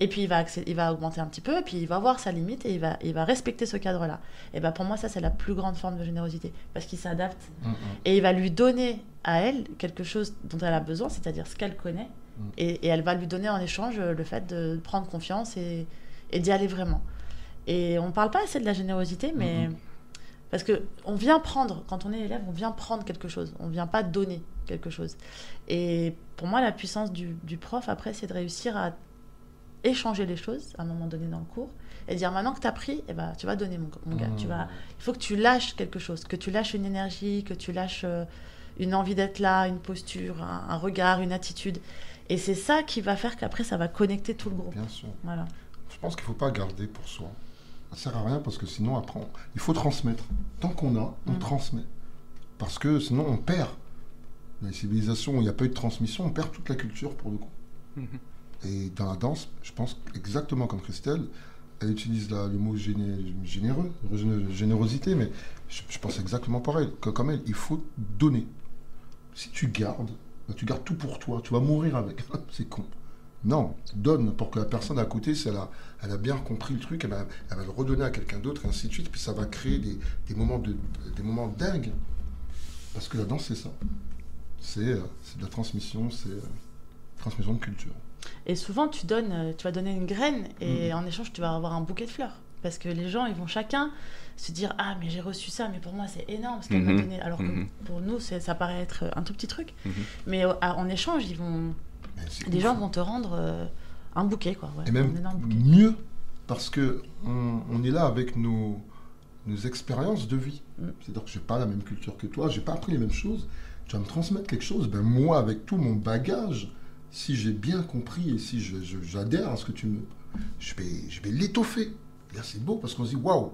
Et puis il va, il va augmenter un petit peu, et puis il va voir sa limite et il va, il va respecter ce cadre-là. Et ben pour moi, ça, c'est la plus grande forme de générosité. Parce qu'il s'adapte Mm, mm. et il va lui donner à elle quelque chose dont elle a besoin, c'est-à-dire ce qu'elle connaît. Mm. Et, et elle va lui donner en échange euh, le fait de prendre confiance et, et d'y aller vraiment. Et on ne parle pas assez de la générosité, mais parce que on vient prendre, quand on est élève, on vient prendre quelque chose, on ne vient pas donner quelque chose. Et pour moi, la puissance du, du prof, après, c'est de réussir à échanger les choses à un moment donné dans le cours et dire maintenant que tu as pris, eh ben, tu vas donner, mon, mon gars. Mm. Tu vas, il faut que tu lâches quelque chose, que tu lâches une énergie, que tu lâches euh, une envie d'être là, une posture, un, un regard, une attitude. Et c'est ça qui va faire qu'après, ça va connecter tout le groupe. Bien sûr. Voilà. Je pense qu'il ne faut pas garder pour soi. Ça sert à rien parce que sinon, après, on- il faut transmettre. Tant qu'on a, on Mm. transmet. Parce que sinon, on perd. Dans les civilisations où il n'y a pas eu de transmission, on perd toute la culture pour le coup. Mhm. Et dans la danse, je pense exactement comme Christelle, elle utilise la- le mot géné- généreux, géné- générosité, mais je, je pense exactement pareil. Que, comme elle, il faut donner. Si tu gardes, tu gardes tout pour toi, tu vas mourir avec. C'est con. Non, donne pour que la personne à côté, si elle a, elle a bien compris le truc, elle va, elle va le redonner à quelqu'un d'autre, et ainsi de suite, puis ça va créer des, des moments, de, des moments dingues. Parce que la danse, c'est ça. C'est euh, de la transmission, c'est euh, transmission de culture. Et souvent, tu donnes, euh, tu vas donner une graine et Mhm. en échange, tu vas avoir un bouquet de fleurs. Parce que les gens, ils vont chacun se dire Ah, mais j'ai reçu ça, mais pour moi, c'est énorme ce qu'elle m'a Mhm. donné. Alors que Mhm. pour nous, ça paraît être un tout petit truc. Mhm. Mais euh, en échange, ils vont, ouf. gens vont te rendre euh, un bouquet, quoi. Ouais, Et un même énorme bouquet. mieux, parce que on, on est là avec nos, nos expériences de vie. Mm. C'est-à-dire que j'ai pas la même culture que toi, j'ai pas appris les mêmes choses. Tu vas me transmettre quelque chose. Ben moi, avec tout mon bagage, si j'ai bien compris et si j'adhère à ce que tu me, je vais, je vais l'étoffer. Et là, c'est beau parce qu'on se dit waouh,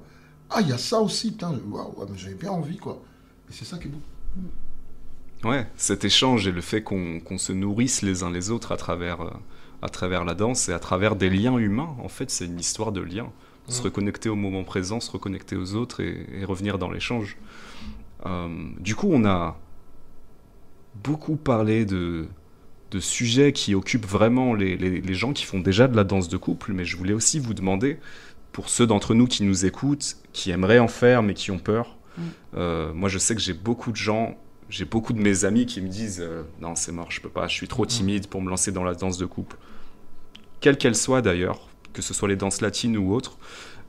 ah il y a ça aussi, putain, waouh, mais j'avais bien envie quoi. Et c'est ça qui est beau. Ouais, cet échange et le fait qu'on se nourrisse les uns les autres à travers, euh, à travers la danse et à travers des liens humains, en fait, c'est une histoire de liens. Se Mm. reconnecter au moment présent, se reconnecter aux autres et, et revenir dans l'échange. Euh, du coup, on a beaucoup parlé de, de sujets qui occupent vraiment les, les- les gens qui font déjà de la danse de couple, mais je voulais aussi vous demander, pour ceux d'entre nous qui nous écoutent, qui aimeraient en faire mais qui ont peur, Mm. euh, moi je sais que j'ai beaucoup de gens, j'ai beaucoup de mes amis qui me disent euh, non c'est mort, je peux pas, je suis trop timide pour me lancer dans la danse de couple, quelle qu'elle soit d'ailleurs, que ce soit les danses latines ou autres.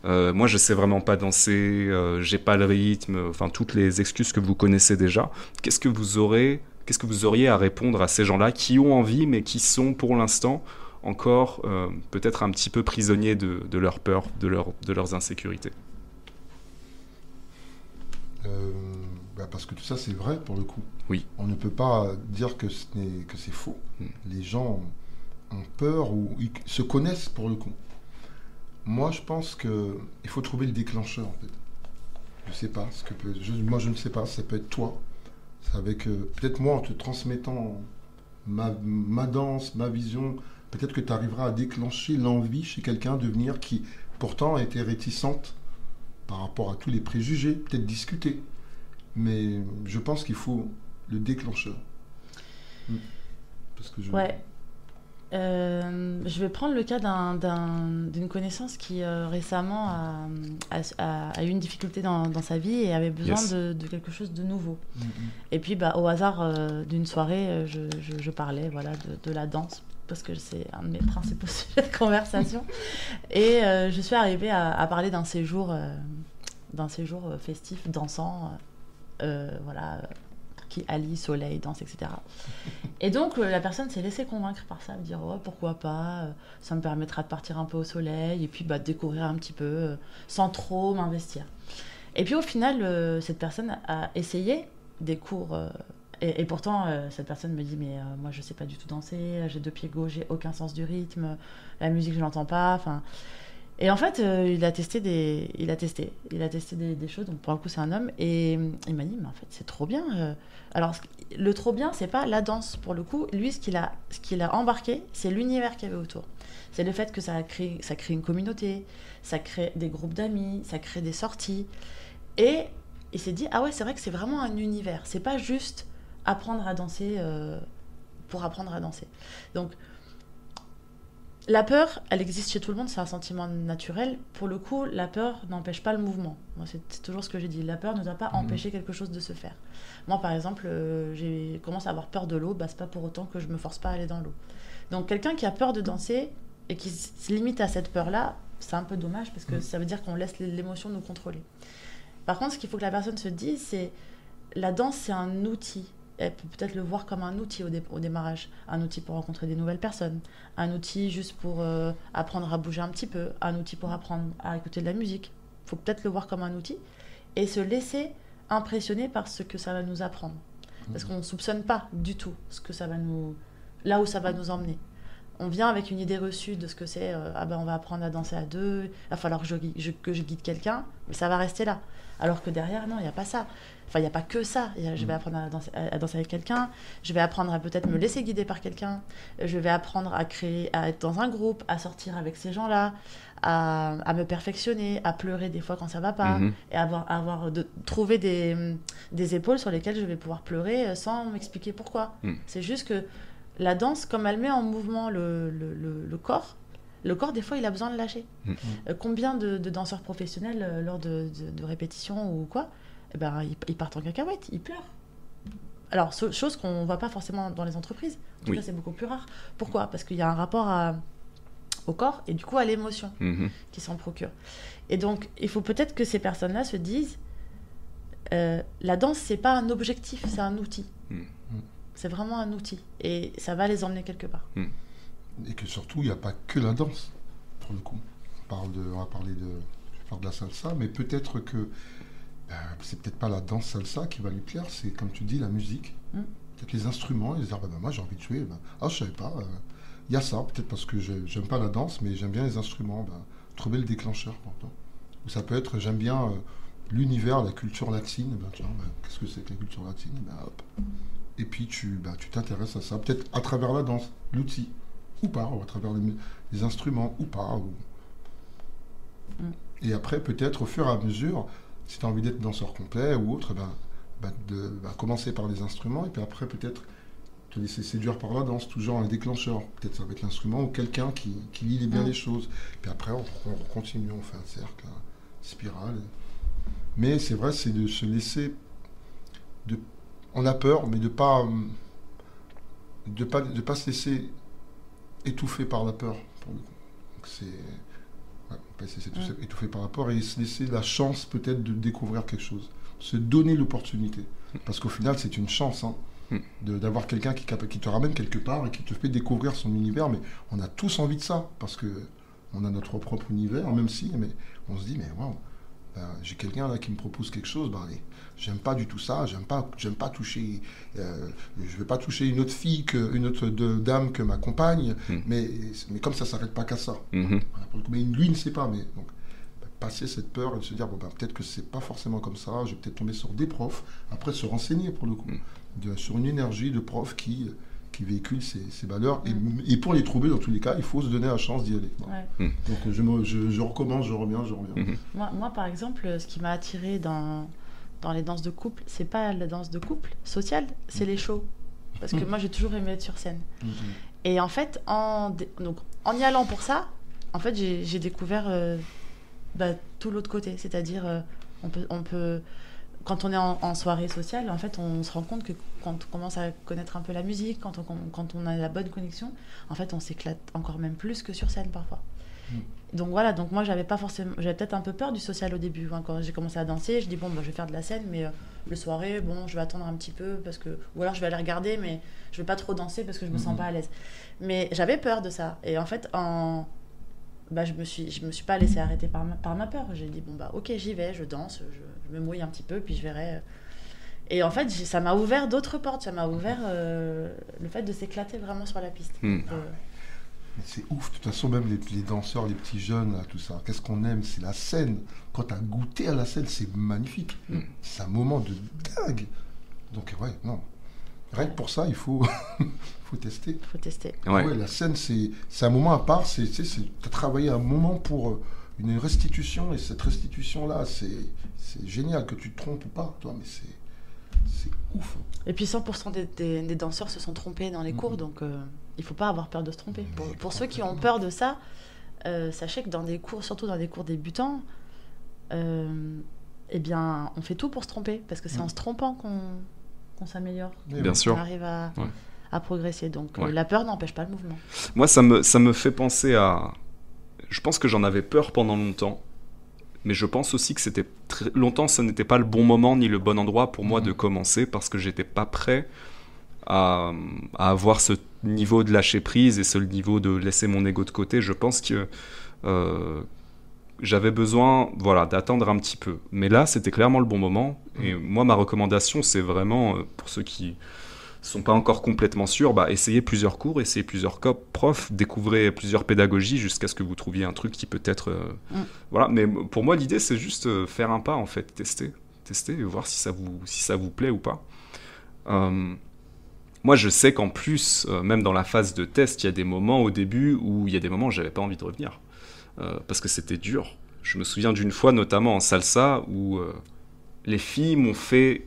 Euh, moi, je sais vraiment pas danser, j'ai pas le rythme, enfin toutes les excuses que vous connaissez déjà. Qu'est-ce que vous aurez, qu'est-ce que vous auriez à répondre à ces gens-là qui ont envie, mais qui sont pour l'instant encore euh, peut-être un petit peu prisonniers de, de leur peur, de, leur, de leurs insécurités Euh, bah, parce que tout ça, c'est vrai pour le coup. Oui. On ne peut pas dire que ce c'est faux. Mm. Les gens ont peur ou ils se connaissent pour le coup. Moi, je pense que il faut trouver le déclencheur en fait. Je sais pas ce que peut. je- moi, je ne sais pas. Ça peut être toi. C'est avec euh, peut-être moi en te transmettant ma, ma danse, ma vision. Peut-être que tu arriveras à déclencher l'envie chez quelqu'un de venir qui pourtant était réticente par rapport à tous les préjugés, peut-être discuter. Mais je pense qu'il faut le déclencheur. Mm. Parce que je... Ouais. Euh, je vais prendre le cas d'un- d'un- d'une connaissance qui euh, récemment a, a- a eu une difficulté dans, dans sa vie et avait besoin Yes. de, de quelque chose de nouveau. Mm, mm. Et puis, bah, au hasard euh, d'une soirée, je, je- je parlais voilà, de, de la danse, parce que c'est un de mes principaux sujets de conversation. Et euh, je suis arrivée à, parler d'un séjour, euh, séjour euh, festif, dansant, voilà, qui allie soleil, danse, etc. Et donc, la personne s'est laissée convaincre par ça, me dire ouais, pourquoi pas, ça me permettra de partir un peu au soleil, et puis bah, de découvrir un petit peu, sans trop m'investir. Et puis au final, cette personne a essayé des cours. Et, pourtant, euh, cette personne me dit Mais euh, moi, je sais pas du tout danser, j'ai deux pieds gauche, j'ai aucun sens du rythme, la musique, je l'entends pas. Enfin. Et en fait, euh, il a testé des, il a testé, il a testé des, choses. Donc pour le coup, c'est un homme. Et il m'a dit Mais en fait, c'est trop bien. Alors, le trop bien, c'est pas la danse pour le coup. Lui, ce qu'il a, ce qu'il a embarqué, c'est l'univers qu'il y avait autour. C'est le fait que ça crée, ça crée une communauté, ça crée des groupes d'amis, ça crée des sorties. Et il s'est dit, ah ouais, c'est vrai que c'est vraiment un univers. C'est pas juste apprendre à danser euh, pour apprendre à danser. Donc, la peur, elle existe chez tout le monde, c'est un sentiment naturel. Pour le coup, la peur n'empêche pas le mouvement. Moi, c'est toujours ce que j'ai dit. La peur ne doit pas empêcher quelque chose de se faire. Moi, par exemple, euh, j'ai commencé à avoir peur de l'eau, bah, c'est pas pour autant que je me force pas à aller dans l'eau. Donc, quelqu'un qui a peur de danser et qui se limite à cette peur-là, c'est un peu dommage parce que Mhm. ça veut dire qu'on laisse l'émotion nous contrôler. Par contre, ce qu'il faut que la personne se dise, c'est la danse, c'est un outil. Elle peut peut-être le voir comme un outil au, dé- au démarrage. Un outil pour rencontrer des nouvelles personnes. Un outil juste pour euh, apprendre à bouger un petit peu. Un outil pour apprendre à écouter de la musique. Il faut peut-être le voir comme un outil et se laisser impressionner par ce que ça va nous apprendre. Parce qu'on ne soupçonne pas du tout ce que ça va nous... là où ça va nous emmener. On vient avec une idée reçue de ce que c'est. euh, ah ben on va apprendre à danser à deux. Il va falloir que je- que je guide quelqu'un, mais ça va rester là. Alors que derrière, non, il n'y a pas ça. Enfin, il n'y a pas que ça. Je vais apprendre à danser, à- à danser avec quelqu'un. Je vais apprendre à peut-être me laisser guider par quelqu'un. Je vais apprendre à créer, à être dans un groupe, à sortir avec ces gens-là, à, à me perfectionner, à pleurer des fois quand ça va pas, Mhm. et avoir, avoir de, trouver des, des épaules sur lesquelles je vais pouvoir pleurer sans m'expliquer pourquoi. Mm. C'est juste que la danse, comme elle met en mouvement le, le- le- le corps, le corps, des fois, il a besoin de lâcher. Mm. Euh, combien de, de danseurs professionnels, euh, lors de, de- de répétitions ou quoi, eh ben, ils, ils partent en cacahuète, ils pleurent. Alors, chose qu'on ne voit pas forcément dans les entreprises. En tout Oui. cas, c'est beaucoup plus rare. Pourquoi? Parce qu'il y a un rapport à- au corps et du coup à l'émotion Mhm. qui s'en procurent. Et donc, il faut peut-être que ces personnes-là se disent euh, la danse, c'est pas un objectif, c'est un outil. Mm. C'est vraiment un outil. Et ça va les emmener quelque part. Et que surtout, il n'y a pas que la danse, pour le coup. On, parle de, on va parler de, je de la salsa, mais peut-être que ben, c'est peut-être pas la danse salsa qui va lui plaire, c'est comme tu dis, la musique. Mm. Peut-être les instruments, ils disent, ah, ben, moi j'ai envie de jouer. Ben, ah, je savais pas. euh, Il y a ça, peut-être parce que je- j'aime pas la danse, mais j'aime bien les instruments. Ben, trouver le déclencheur pourtant. Ou ça peut être, j'aime bien euh, l'univers, la culture latine. Ben, ben, qu'est-ce que c'est que la culture latine Ben, hop. Et puis tu ben, tu t'intéresses à ça, peut-être à travers la danse, l'outil, ou pas, ou à travers les, instruments, ou pas. ou- Mm. Et après, peut-être au fur et à mesure, si tu as envie d'être danseur complet ou autre, ben, ben, de ben, commencer par les instruments, et puis après, peut-être te laisser séduire par la danse, toujours un déclencheur. Peut-être ça va être l'instrument ou quelqu'un qui, qui lit bien Mm. les choses. Puis après, on, on continue, on fait un cercle, une spirale. Mais c'est vrai, c'est de se laisser. De, on a peur, mais de pas, de pas, de pas se laisser étouffer par la peur. Pour le coup. Donc c'est, ouais, pas se laisser Mm. étouffer par peur et se laisser la chance peut-être de découvrir quelque chose, se donner l'opportunité. Parce qu'au final, c'est une chance. hein, Mm. de- d'avoir quelqu'un qui te ramène quelque part et qui te fait découvrir son univers, mais on a tous envie de ça, parce que on a notre propre univers, même si, mais on se dit, mais waouh, ben, j'ai quelqu'un là qui me propose quelque chose, ben j'aime pas du tout ça, j'aime pas, j'aime pas toucher, euh, je vais pas toucher une autre fille, que, une autre de- dame que ma compagne, Mm. mais, mais comme ça s'arrête pas qu'à ça. Mhm. Voilà, mais lui ne sait pas, mais donc ben, passer cette peur et de se dire bon ben, peut-être que c'est pas forcément comme ça, je vais peut-être tomber sur des profs, après se renseigner pour le coup, Mm. de- sur une énergie de prof qui qui véhicule ces, ces valeurs et, et pour les trouver dans tous les cas il faut se donner la chance d'y aller Voilà. Ouais. donc je, me- je, je recommence je reviens je reviens Mhm. Moi, moi, par exemple, ce qui m'a attiré dans, dans les danses de couple, c'est pas la danse de couple sociale, c'est les shows. Parce que Mm. moi, j'ai toujours aimé être sur scène. Mhm. Et en fait, en, donc, en y allant pour ça, en fait, j'ai découvert euh, bah, tout l'autre côté. C'est-à-dire, euh, on, peut, on peut, quand on est en, soirée sociale, en fait, on se rend compte que quand on commence à connaître un peu la musique, quand on, quand on a la bonne connexion, en fait, on s'éclate encore même plus que sur scène parfois. Mm. Donc voilà, donc moi j'avais pas forcément, j'avais peut-être un peu peur du social au début. Hein, quand j'ai commencé à danser, je dis bon, bah, je vais faire de la scène, mais euh, le soirée, bon, je vais attendre un petit peu parce que, ou alors je vais aller regarder, mais je vais pas trop danser parce que je me sens mm-hmm. pas à l'aise. Mais j'avais peur de ça. Et en fait, en, bah, je me suis, je me suis pas laissée arrêter par ma, par ma peur. J'ai dit bon bah ok, j'y vais, je danse, je, me mouille un petit peu, puis je verrai. Et en fait, ça m'a ouvert d'autres portes. Ça m'a ouvert euh, le fait de s'éclater vraiment sur la piste. Mm. Euh, c'est ouf, de toute façon, même les, danseurs, les petits jeunes, tout ça, qu'est-ce qu'on aime? C'est la scène. Quand tu as goûté à la scène, c'est magnifique. Mm. C'est un moment de dingue. Donc, ouais, non. Rien que pour ça, il faut, faut tester. Il faut tester. Ouais. la scène, c'est un moment à part. Tu as travaillé un moment pour euh, une restitution, et cette restitution-là, c'est génial, que tu te trompes ou pas, toi, mais c'est ouf. Et puis 100% des, des, danseurs se sont trompés dans les cours, donc... Euh, il faut pas avoir peur de se tromper. Pour, ceux qui ont peur de ça, euh, sachez que dans des cours, surtout dans des cours débutants, euh, eh bien, on fait tout pour se tromper, parce que c'est en se trompant qu'on s'améliore, bien sûr, on arrive à, à progresser. Donc euh, la peur n'empêche pas le mouvement. Moi, ça me, ça me fait penser à... Je pense que j'en avais peur pendant longtemps, mais je pense aussi que c'était très longtemps, ce n'était pas le bon moment ni le bon endroit pour moi mmh. de commencer, parce que j'étais pas prêt à, avoir ce niveau de lâcher prise et ce niveau de laisser mon ego de côté. Je pense que euh, j'avais besoin voilà, d'attendre un petit peu. Mais là, c'était clairement le bon moment. Et mm. moi, ma recommandation, c'est vraiment, euh, pour ceux qui sont pas encore complètement sûrs, bah, essayez plusieurs cours, essayez plusieurs profs, découvrez plusieurs pédagogies jusqu'à ce que vous trouviez un truc qui peut être... Euh, mm. Voilà, mais pour moi, l'idée, c'est juste faire un pas, en fait, tester. Tester et voir si ça vous, si ça vous plaît ou pas. Moi, je sais qu'en plus, euh, même dans la phase de test, il y a des moments au début où il y a des moments où j'avais pas envie de revenir. Euh, parce que c'était dur. Je me souviens d'une fois, notamment en salsa, où euh, les filles m'ont fait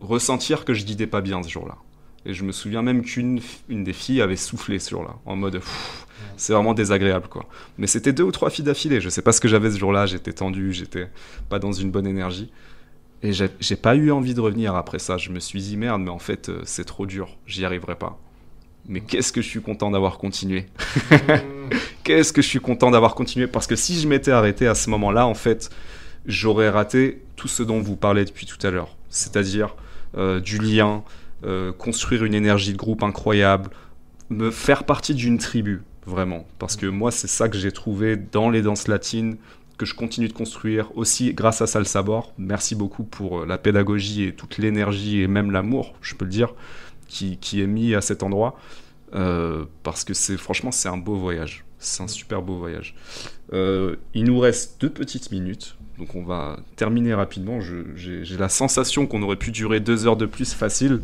ressentir que je guidais pas bien ce jour-là. Et je me souviens même qu'une une des filles avait soufflé ce jour-là, en mode c'est vraiment désagréable quoi. Mais c'était deux ou trois filles d'affilée. Je sais pas ce que j'avais ce jour-là. J'étais tendu, j'étais pas dans une bonne énergie. Et j'ai pas eu envie de revenir après ça. Je me suis dit merde, mais en fait, euh, c'est trop dur, j'y arriverai pas. Mais qu'est-ce que je suis content d'avoir continué. qu'est-ce que je suis content d'avoir continué. Parce que si je m'étais arrêté à ce moment-là, en fait, j'aurais raté tout ce dont vous parlez depuis tout à l'heure. C'est-à-dire euh, du lien, euh, construire une énergie de groupe incroyable, me faire partie d'une tribu, vraiment. Parce que moi, c'est ça que j'ai trouvé dans les danses latines, que je continue de construire aussi grâce à Salsabor. Merci beaucoup pour euh, la pédagogie et toute l'énergie et même l'amour, je peux le dire, qui, est mis à cet endroit. Euh, parce que c'est franchement c'est un beau voyage, c'est un super beau voyage. Euh, il nous reste deux petites minutes, donc on va terminer rapidement. J'ai la sensation qu'on aurait pu durer deux heures de plus facile,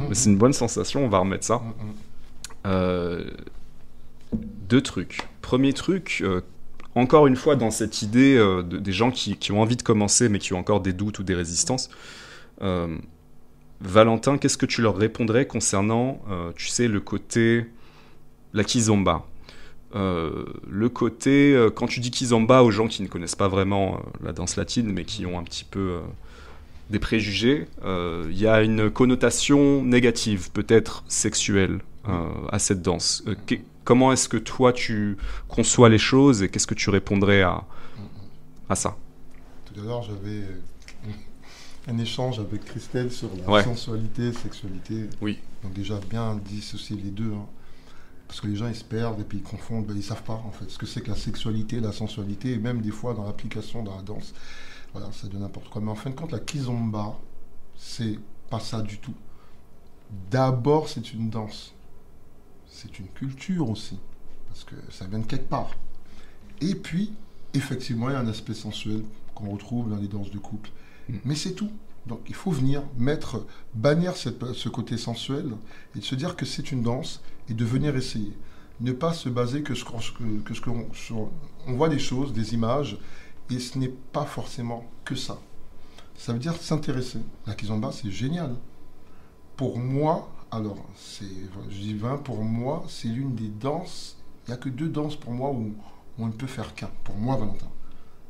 mais c'est une bonne sensation. On va remettre ça. deux trucs. Premier truc, encore une fois dans cette idée euh, des gens qui, ont envie de commencer mais qui ont encore des doutes ou des résistances. Euh, Valentin, qu'est-ce que tu leur répondrais concernant, euh, tu sais, le côté la kizomba? Le côté, quand tu dis kizomba aux gens qui ne connaissent pas vraiment la danse latine, mais qui ont un petit peu des préjugés, il y a une connotation négative, peut-être sexuelle, à cette danse. Comment est-ce que toi tu conçois les choses et qu'est-ce que tu répondrais à, à ça? Tout l'heure, j'avais un échange avec Christelle sur la sensualité, sexualité. Oui. Donc déjà bien dissocier les deux. Hein. Parce que les gens ils se perdent et puis ils confondent, ben, ils savent pas en fait ce que c'est que la sexualité, la sensualité, et même des fois dans l'application dans la danse, voilà, ça donne n'importe quoi. Mais en fin de compte, la kizomba, c'est pas ça du tout. D'abord, c'est une danse c'est une culture aussi, parce que ça vient de quelque part. Et puis, effectivement, il y a un aspect sensuel qu'on retrouve dans les danses de couple. Mais c'est tout. Donc il faut venir mettre, bannir ce côté sensuel et se dire que c'est une danse et de venir essayer. Ne pas se baser que, ce, que, ce qu'on on voit des choses, des images, et ce n'est pas forcément que ça. Ça veut dire s'intéresser. La kizomba, c'est génial. Pour moi, Alors, c'est, je dis 20 pour moi, c'est l'une des danses. Il n'y a que deux danses pour moi où, on ne peut faire qu'un. Pour moi, Valentin.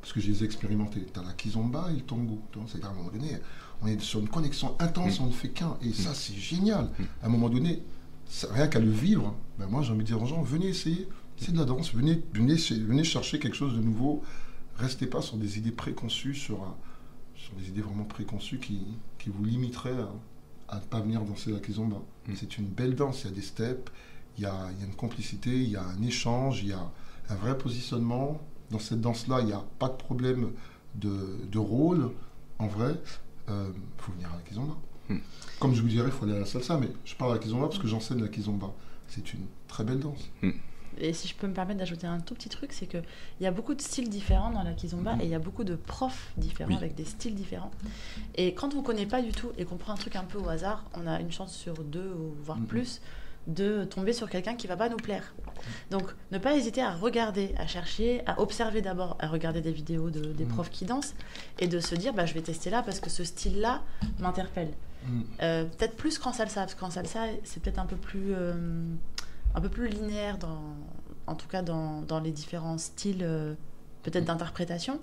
Parce que je les ai expérimentés. Tu as la kizomba et le tango. C'est à un moment donné, on est sur une connexion intense, mm. on ne fait qu'un. Et ça, c'est génial. Mm. À un moment donné, rien qu'à le vivre, ben moi j'ai envie de dire aux gens, venez essayer. C'est de la danse. Venez, venez, venez chercher quelque chose de nouveau. Restez pas sur des idées préconçues, sur, sur des idées vraiment préconçues qui, qui vous limiteraient à ne pas venir danser la kizomba. Mm. C'est une belle danse, il y a des steps, il y a, il y a, une complicité, il y a un échange, il y a un vrai positionnement. Dans cette danse-là, il n'y a pas de problème de, de rôle. En vrai, il euh, faut venir à la kizomba. Mm. Comme je vous dirais, il faut aller à la salsa, mais je parle à la kizomba parce que j'enseigne la kizomba. C'est une très belle danse. Mm. Et si je peux me permettre d'ajouter un tout petit truc, c'est qu'il y a beaucoup de styles différents dans la kizomba mhm. et il y a beaucoup de profs différents avec des styles différents. Et quand on ne connaît pas du tout et qu'on prend un truc un peu au hasard, on a une chance sur deux ou voire plus de tomber sur quelqu'un qui va pas nous plaire. Donc, ne pas hésiter à regarder, à chercher, à observer d'abord, à regarder des vidéos de, des mhm. profs qui dansent et de se dire, bah, je vais tester là parce que ce style-là m'interpelle. Euh, peut-être plus qu'en salsa, parce qu'en salsa, c'est peut-être un peu plus euh, un peu plus linéaire, dans, en tout cas dans, dans les différents styles euh, peut-être d'interprétation.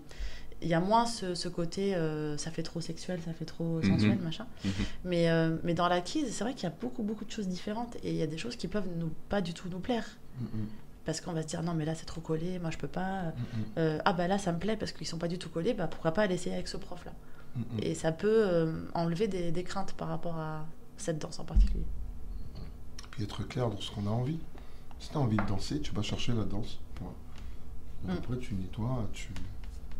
Il y a moins ce, côté euh, ça fait trop sexuel, ça fait trop mhm. sensuel, machin. Mhm. Mais, euh, mais dans la quise, c'est vrai qu'il y a beaucoup, beaucoup de choses différentes et il y a des choses qui peuvent nous, pas du tout nous plaire. Mhm. Parce qu'on va se dire non, mais là c'est trop collé, moi je peux pas. ah bah là ça me plaît parce qu'ils sont pas du tout collés, bah pourquoi pas l'essayer avec ce prof-là? Et ça peut enlever des, des craintes par rapport à cette danse en particulier être clair dans ce qu'on a envie. Si tu as envie de danser, tu vas chercher la danse. Mm. Après, tu nettoies, tu,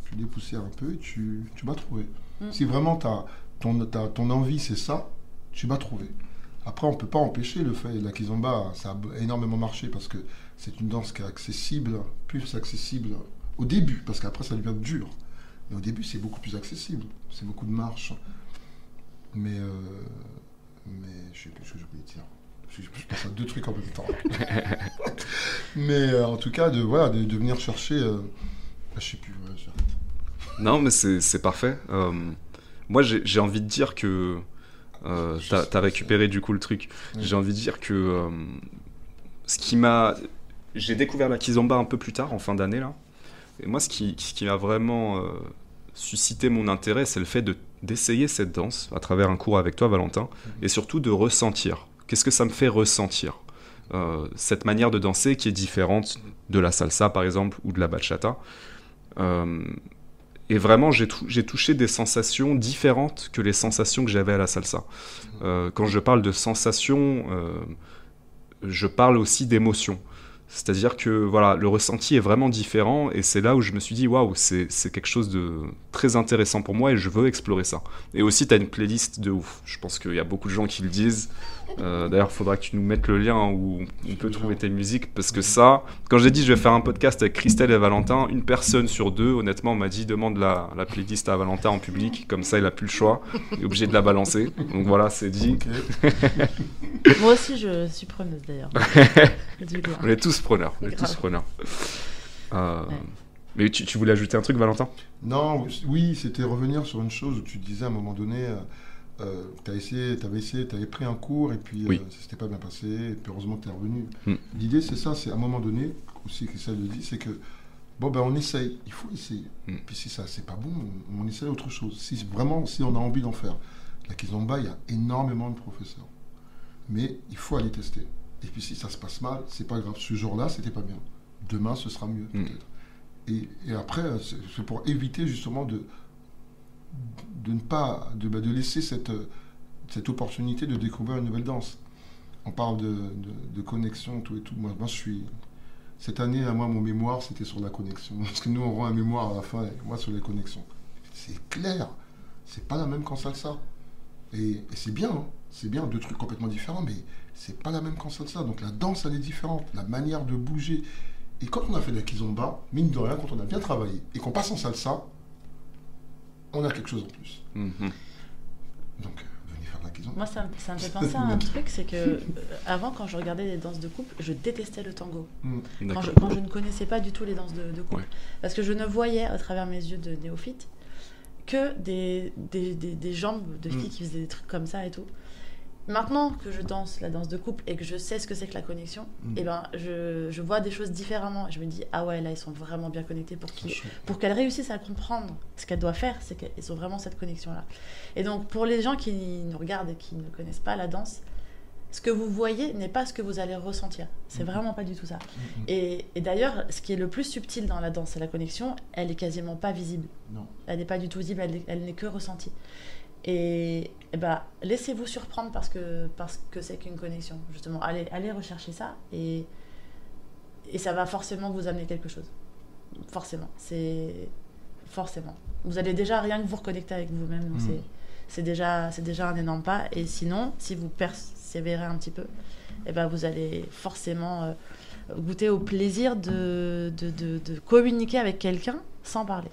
tu dépoussières un peu et tu, tu vas trouver. Mm. Si vraiment as, ton, ton envie, c'est ça, tu vas trouver. Après, on ne peut pas empêcher le fait. La kizomba, ça a énormément marché parce que c'est une danse qui est accessible, plus accessible au début, parce qu'après, ça devient dur. Mais au début, c'est beaucoup plus accessible. C'est beaucoup de marche. Mais, euh, mais je sais plus ce que je voulais dire. Je, pense à deux trucs en même temps. mais euh, en tout cas, de, voilà, de, venir chercher. Euh, je sais plus, Non, mais c'est parfait. Euh, moi, j'ai envie de dire que. Euh, T'as as récupéré du coup le truc. J'ai envie de dire que. ce qui m'a. J'ai découvert la kizomba un peu plus tard, en fin d'année, là. Et moi, ce qui, ce qui m'a vraiment suscité mon intérêt, c'est le fait d'essayer cette danse à travers un cours avec toi, Valentin, mhm. et surtout de ressentir. Qu'est-ce que ça me fait ressentir? Euh, Cette manière de danser qui est différente de la salsa, par exemple, ou de la bachata. Euh, et vraiment, j'ai, touché des sensations différentes que les sensations que j'avais à la salsa. Euh, quand je parle de sensations, je parle aussi d'émotions. C'est-à-dire que voilà, le ressenti est vraiment différent et c'est là où je me suis dit waouh, c'est, quelque chose de très intéressant pour moi et je veux explorer ça. Et aussi, tu as une playlist de ouf. Je pense qu'il y a beaucoup de gens qui le disent. Euh, d'ailleurs, il faudra que tu nous mettes le lien où on peut trouver tes musiques parce que ça, quand j'ai dit je vais faire un podcast avec Christelle et Valentin, une personne sur deux, honnêtement, m'a dit demande la, la, playlist à Valentin en public, comme ça il a plus le choix, il est obligé de la balancer. Donc voilà, c'est dit. Moi aussi, je suis preneuse d'ailleurs. on est tous preneurs. On est tous preneurs. Euh, mais tu, voulais ajouter un truc, Valentin? Non, oui, c'était revenir sur une chose où tu disais à un moment donné, euh, euh tu essayé, avais essayé, tu avais pris un cours et puis euh, ça s'était pas bien passé, et puis heureusement tu es revenu. Hmm. L'idée, c'est ça, c'est à un moment donné, aussi que ça le dit, c'est que bon, ben on essaye, il faut essayer. Hmm. Puis si ça, c'est pas bon, on, on, essaye autre chose. Si vraiment, si on a envie d'en faire. La Kizomba, il y a énormément de professeurs. Mais il faut aller tester. Et puis si ça se passe mal, c'est pas grave. Ce jour-là, c'était pas bien. Demain, ce sera mieux, hmm. peut-être. Et, et, après, c'est pour éviter justement de, de ne pas, de, bah, de laisser cette, cette opportunité de découvrir une nouvelle danse. On parle de, de, connexion, tout et tout. Moi, je suis. Cette année, à moi, mon mémoire, c'était sur la connexion. Parce que nous, on rend un mémoire à la fin, et moi, sur les connexions. C'est clair. C'est pas la même qu'en salsa. Et, c'est bien, hein. c'est bien, deux trucs complètement différents, mais c'est pas la même qu'en salsa. Donc la danse, elle est différente, la manière de bouger. Et quand on a fait la kizomba, mine de rien, quand on a bien travaillé et qu'on passe en salsa, on a quelque chose en plus. Mhm. Donc, euh, venez faire la kizomba. Moi, ça, me fait penser à un truc, c'est que euh, avant, quand je regardais les danses de couple, je détestais le tango. Mm. Quand, je, ne connaissais pas du tout les danses de, couple. Parce que je ne voyais, à travers mes yeux de néophyte, que des, des, des, jambes de filles mm. qui faisaient des trucs comme ça et tout. Maintenant que je danse la danse de couple et que je sais ce que c'est que la connexion, Mm. et ben je, je vois des choses différemment. Je me dis ah ouais là ils sont vraiment bien connectés pour qu'ils pour qu'elle réussisse à comprendre ce qu'elle doit faire, c'est qu'ils ont vraiment cette connexion-là. Et donc, pour les gens qui nous regardent et qui ne connaissent pas la danse, ce que vous voyez n'est pas ce que vous allez ressentir. C'est Mhm. vraiment pas du tout ça. Mhm. Et, et d'ailleurs, ce qui est le plus subtil dans la danse et la connexion, elle est quasiment pas visible. Non. Elle n'est pas du tout visible, elle n'est que ressentie. Et, et ben, laissez-vous surprendre parce que parce que c'est qu'une connexion. Justement, allez, allez rechercher ça et, et ça va forcément vous amener quelque chose. Forcément. C'est forcément. Vous allez déjà rien que vous reconnecter avec vous-même. donc Mm. c'est- C'est déjà, c'est déjà un énorme pas. Et sinon, si vous persévérez un petit peu, eh ben, vous allez forcément euh, goûter au plaisir de, de, de- de communiquer avec quelqu'un sans parler.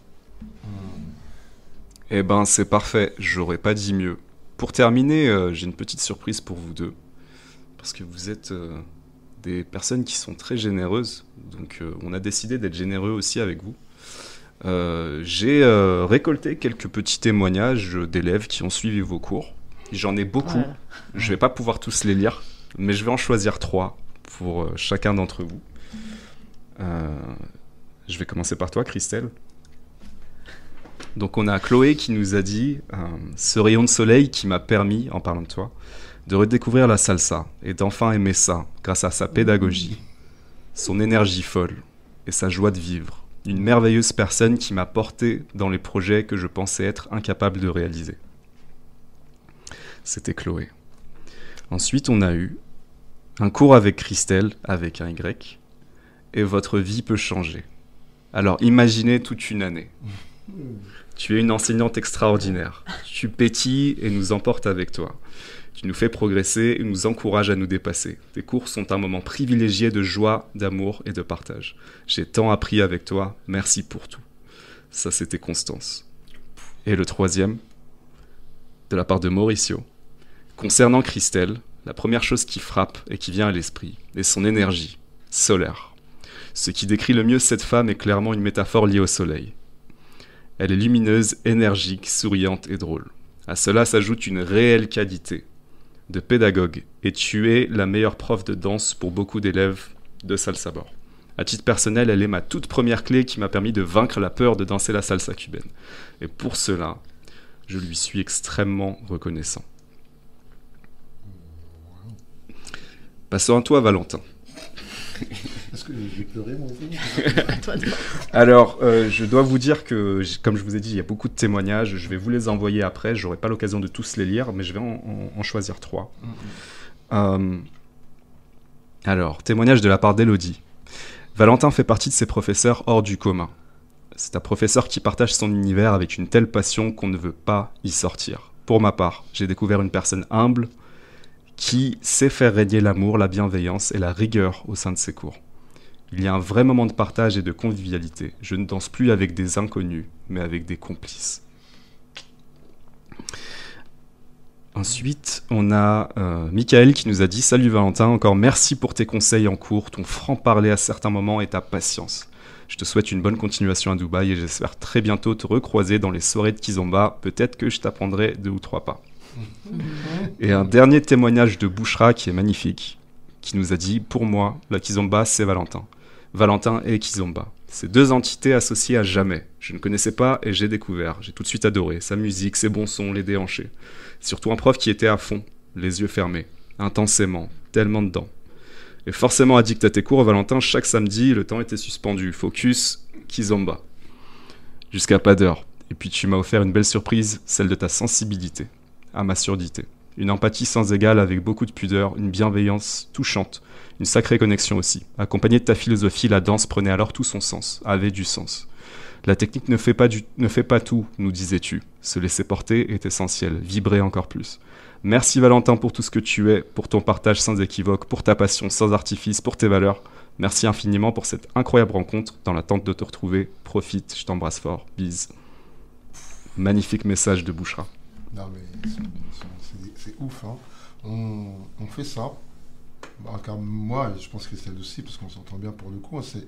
Eh ben, c'est parfait, j'aurais pas dit mieux. Pour terminer, euh, j'ai une petite surprise pour vous deux. Parce que vous êtes euh, des personnes qui sont très généreuses. Donc, euh, on a décidé d'être généreux aussi avec vous. J'ai récolté quelques petits témoignages d'élèves qui ont suivi vos cours. J'en ai beaucoup. Voilà. Je vais pas pouvoir tous les lire, mais je vais en choisir trois pour chacun d'entre vous. Je vais commencer par toi, Christelle. Donc on a Chloé qui nous a dit euh, ce rayon de soleil qui m'a permis, en parlant de toi, de redécouvrir la salsa et d'enfin aimer ça grâce à sa pédagogie, son énergie folle et sa joie de vivre. Une merveilleuse personne qui m'a porté dans les projets que je pensais être incapable de réaliser. C'était Chloé. Ensuite, on a eu un cours avec Christelle, avec un Y, et votre vie peut changer. Alors imaginez toute une année. Tu es une enseignante extraordinaire. Tu pétilles et nous emportes avec toi. Tu nous fais progresser et nous encourages à nous dépasser. Tes cours sont un moment privilégié de joie, d'amour et de partage. J'ai tant appris avec toi. Merci pour tout. Ça, c'était Constance. Et le troisième, de la part de Mauricio. Concernant Christelle, la première chose qui frappe et qui vient à l'esprit est son énergie, solaire. Ce qui décrit le mieux cette femme est clairement une métaphore liée au soleil. Elle est lumineuse, énergique, souriante et drôle. À cela s'ajoute une réelle qualité de pédagogue et tu es la meilleure prof de danse pour beaucoup d'élèves de salsa bord. À titre personnel, elle est ma toute première clé qui m'a permis de vaincre la peur de danser la salsa cubaine. Et pour cela, je lui suis extrêmement reconnaissant. Passons à toi, Valentin. Que j'ai pleuré, mon. Alors, euh, je dois vous dire que, comme je vous ai dit, il y a beaucoup de témoignages. Je vais vous les envoyer après. J'aurai pas l'occasion de tous les lire, mais je vais en, en- en choisir trois. Euh, alors, témoignage de la part d'Elodie. Valentin fait partie de ces professeurs hors du commun. C'est un professeur qui partage son univers avec une telle passion qu'on ne veut pas y sortir. Pour ma part, j'ai découvert une personne humble qui sait faire régner l'amour, la bienveillance et la rigueur au sein de ses cours. Il y a un vrai moment de partage et de convivialité. Je ne danse plus avec des inconnus, mais avec des complices. Ensuite, on a euh, Michael qui nous a dit Salut Valentin, encore merci pour tes conseils en cours, ton franc-parler à certains moments et ta patience. Je te souhaite une bonne continuation à Dubaï et j'espère très bientôt te recroiser dans les soirées de Kizomba. Peut-être que je t'apprendrai deux ou trois pas. Et un dernier témoignage de Bouchra qui est magnifique, qui nous a dit Pour moi, la Kizomba, c'est Valentin. Valentin et Kizomba. Ces deux entités associées à jamais. Je ne connaissais pas et j'ai découvert. J'ai tout de suite adoré. Sa musique, ses bons sons, les déhanchés. Surtout un prof qui était à fond, les yeux fermés, intensément, tellement dedans. Et forcément addict à tes cours, Valentin, chaque samedi, le temps était suspendu. Focus, Kizomba. Jusqu'à pas d'heure. Et puis tu m'as offert une belle surprise, celle de ta sensibilité à ma surdité. Une empathie sans égale avec beaucoup de pudeur, une bienveillance touchante, une sacrée connexion aussi. Accompagnée de ta philosophie, la danse prenait alors tout son sens, avait du sens. La technique ne fait pas, tout, nous disais-tu. Se laisser porter est essentiel, vibrer encore plus. Merci Valentin pour tout ce que tu es, pour ton partage sans équivoque, pour ta passion sans artifice, pour tes valeurs. Merci infiniment pour cette incroyable rencontre dans l'attente de te retrouver. Profite, je t'embrasse fort. Bise. Magnifique message de Bouchra. C'est ouf. Hein. On, on fait ça. Bah, car moi, je pense que c'est aussi, parce qu'on s'entend bien pour le coup, hein, c'est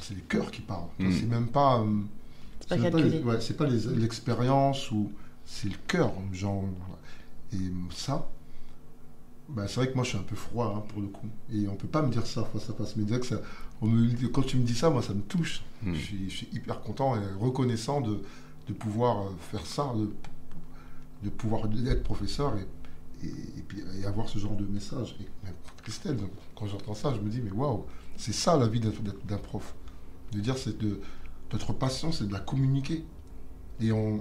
c'est les cœurs qui parlent. Mm. C'est même pas. euh, C'est pas pas ouais, l'expérience ou c'est le cœur. Genre, et ça, bah, c'est vrai que moi je suis un peu froid hein, pour le coup. Et on peut pas me dire ça face à face. Mais que ça, on me, dit- quand tu me dis ça, moi ça me touche. Hmm. Je, suis, je suis hyper content et reconnaissant de, de pouvoir euh, faire ça, de, de pouvoir être professeur et, et, puis, et avoir ce genre de message. Et même Christelle, quand j'entends ça, je me dis, mais waouh, c'est ça la vie d'un prof. De dire, c'est de. Notre passion, c'est de la communiquer. Et on,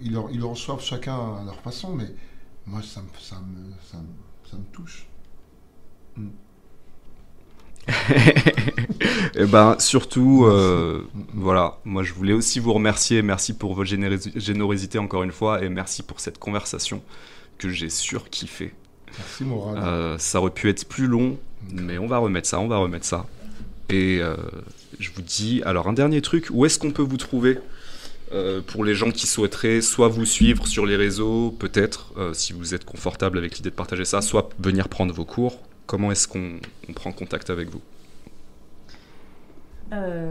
ils, le- ils le reçoivent chacun à leur façon, mais moi, ça me, ça me, ça me, ça me touche. Et ben surtout, euh, voilà, moi je voulais aussi vous remercier, merci pour votre générosi- générosité encore une fois, et merci pour cette conversation que j'ai surkiffé. Merci, Moral. Euh, ça aurait pu être plus long, mais on va remettre ça, on va remettre ça. Et euh, je vous dis, alors un dernier truc, où est-ce qu'on peut vous trouver euh, pour les gens qui souhaiteraient soit vous suivre sur les réseaux, peut-être, euh, si vous êtes confortable avec l'idée de partager ça, soit venir prendre vos cours? Comment est-ce qu'on on prend contact avec vous? Euh,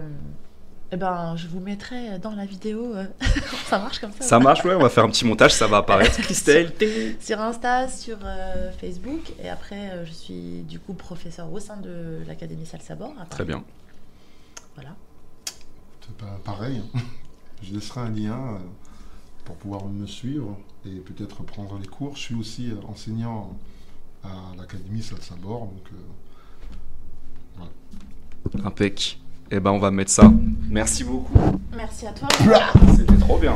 eh ben, je vous mettrai dans la vidéo. euh, ça marche comme ça Ça marche, ouais, on va faire un petit montage, ça va apparaître. Christelle, ting. Sur Insta, sur euh, Facebook. Et après, euh, je suis du coup professeur au sein de l'Académie Salsabor. Très bien. Voilà. C'est pas pareil. Je laisserai un lien pour pouvoir me suivre et peut-être prendre les cours. Je suis aussi euh, enseignant à l'Académie Salsabor, donc euh, Impec. Eh ben, on va mettre ça. Merci beaucoup. Merci à toi. C'était trop bien.